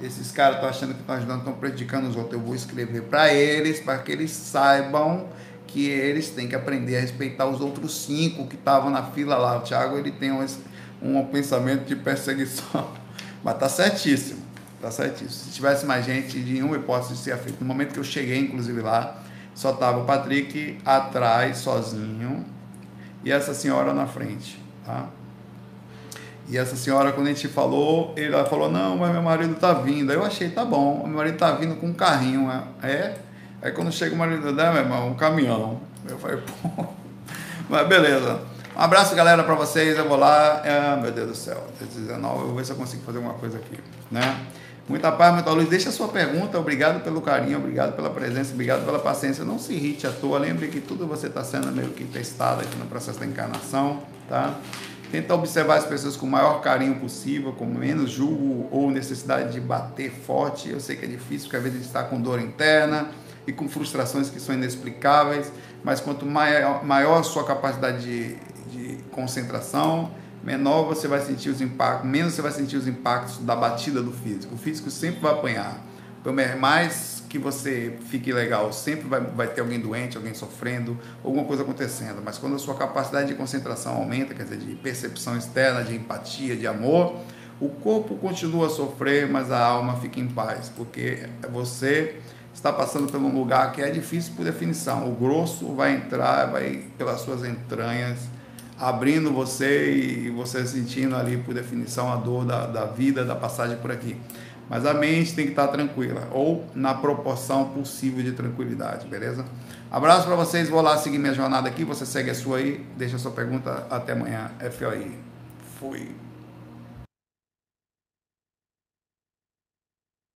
Esses caras estão achando que estão ajudando, estão prejudicando os outros. Eu vou escrever para eles, para que eles saibam que eles têm que aprender a respeitar os outros cinco que estavam na fila lá. O Thiago ele tem um, um pensamento de perseguição, mas tá certíssimo, tá certíssimo. Se tivesse mais gente, de nenhuma hipótese de ser feito. No momento que eu cheguei, inclusive lá, só tava o Patrick atrás, sozinho, e essa senhora na frente, tá? E essa senhora, quando a gente falou, ela falou, não, mas meu marido tá vindo. Aí eu achei, tá bom, meu marido tá vindo com um carrinho, é? Aí quando chega o marido dela, meu irmão, um caminhão. Eu falei, pô, mas beleza. Um abraço, galera, para vocês. Eu vou lá. Ah, meu Deus do céu, 19, eu vou ver se eu consigo fazer alguma coisa aqui, né? Muita paz, muita luz. Deixa a sua pergunta. Obrigado pelo carinho, obrigado pela presença, obrigado pela paciência. Não se irrite à toa. Lembre que tudo você está sendo meio que testado aqui no processo da encarnação, tá? Tenta observar as pessoas com o maior carinho possível, com menos julgo ou necessidade de bater forte. Eu sei que é difícil, porque às vezes está com dor interna e com frustrações que são inexplicáveis, mas quanto maior, maior a sua capacidade de, de concentração, menor você vai sentir os impactos, menos você vai sentir os impactos da batida do físico. O físico sempre vai apanhar. Por mais que você fique legal, sempre vai, vai ter alguém doente, alguém sofrendo, alguma coisa acontecendo. Mas quando a sua capacidade de concentração aumenta, quer dizer, de percepção externa, de empatia, de amor, o corpo continua a sofrer, mas a alma fica em paz, porque você está passando por um lugar que é difícil por definição. O grosso vai entrar, vai pelas suas entranhas abrindo você e você sentindo ali, por definição, a dor da, da vida, da passagem por aqui. Mas a mente tem que estar tranquila, ou na proporção possível de tranquilidade, beleza? Abraço para vocês, vou lá seguir minha jornada aqui, você segue a sua aí, deixa a sua pergunta, até amanhã, FOI. Fui.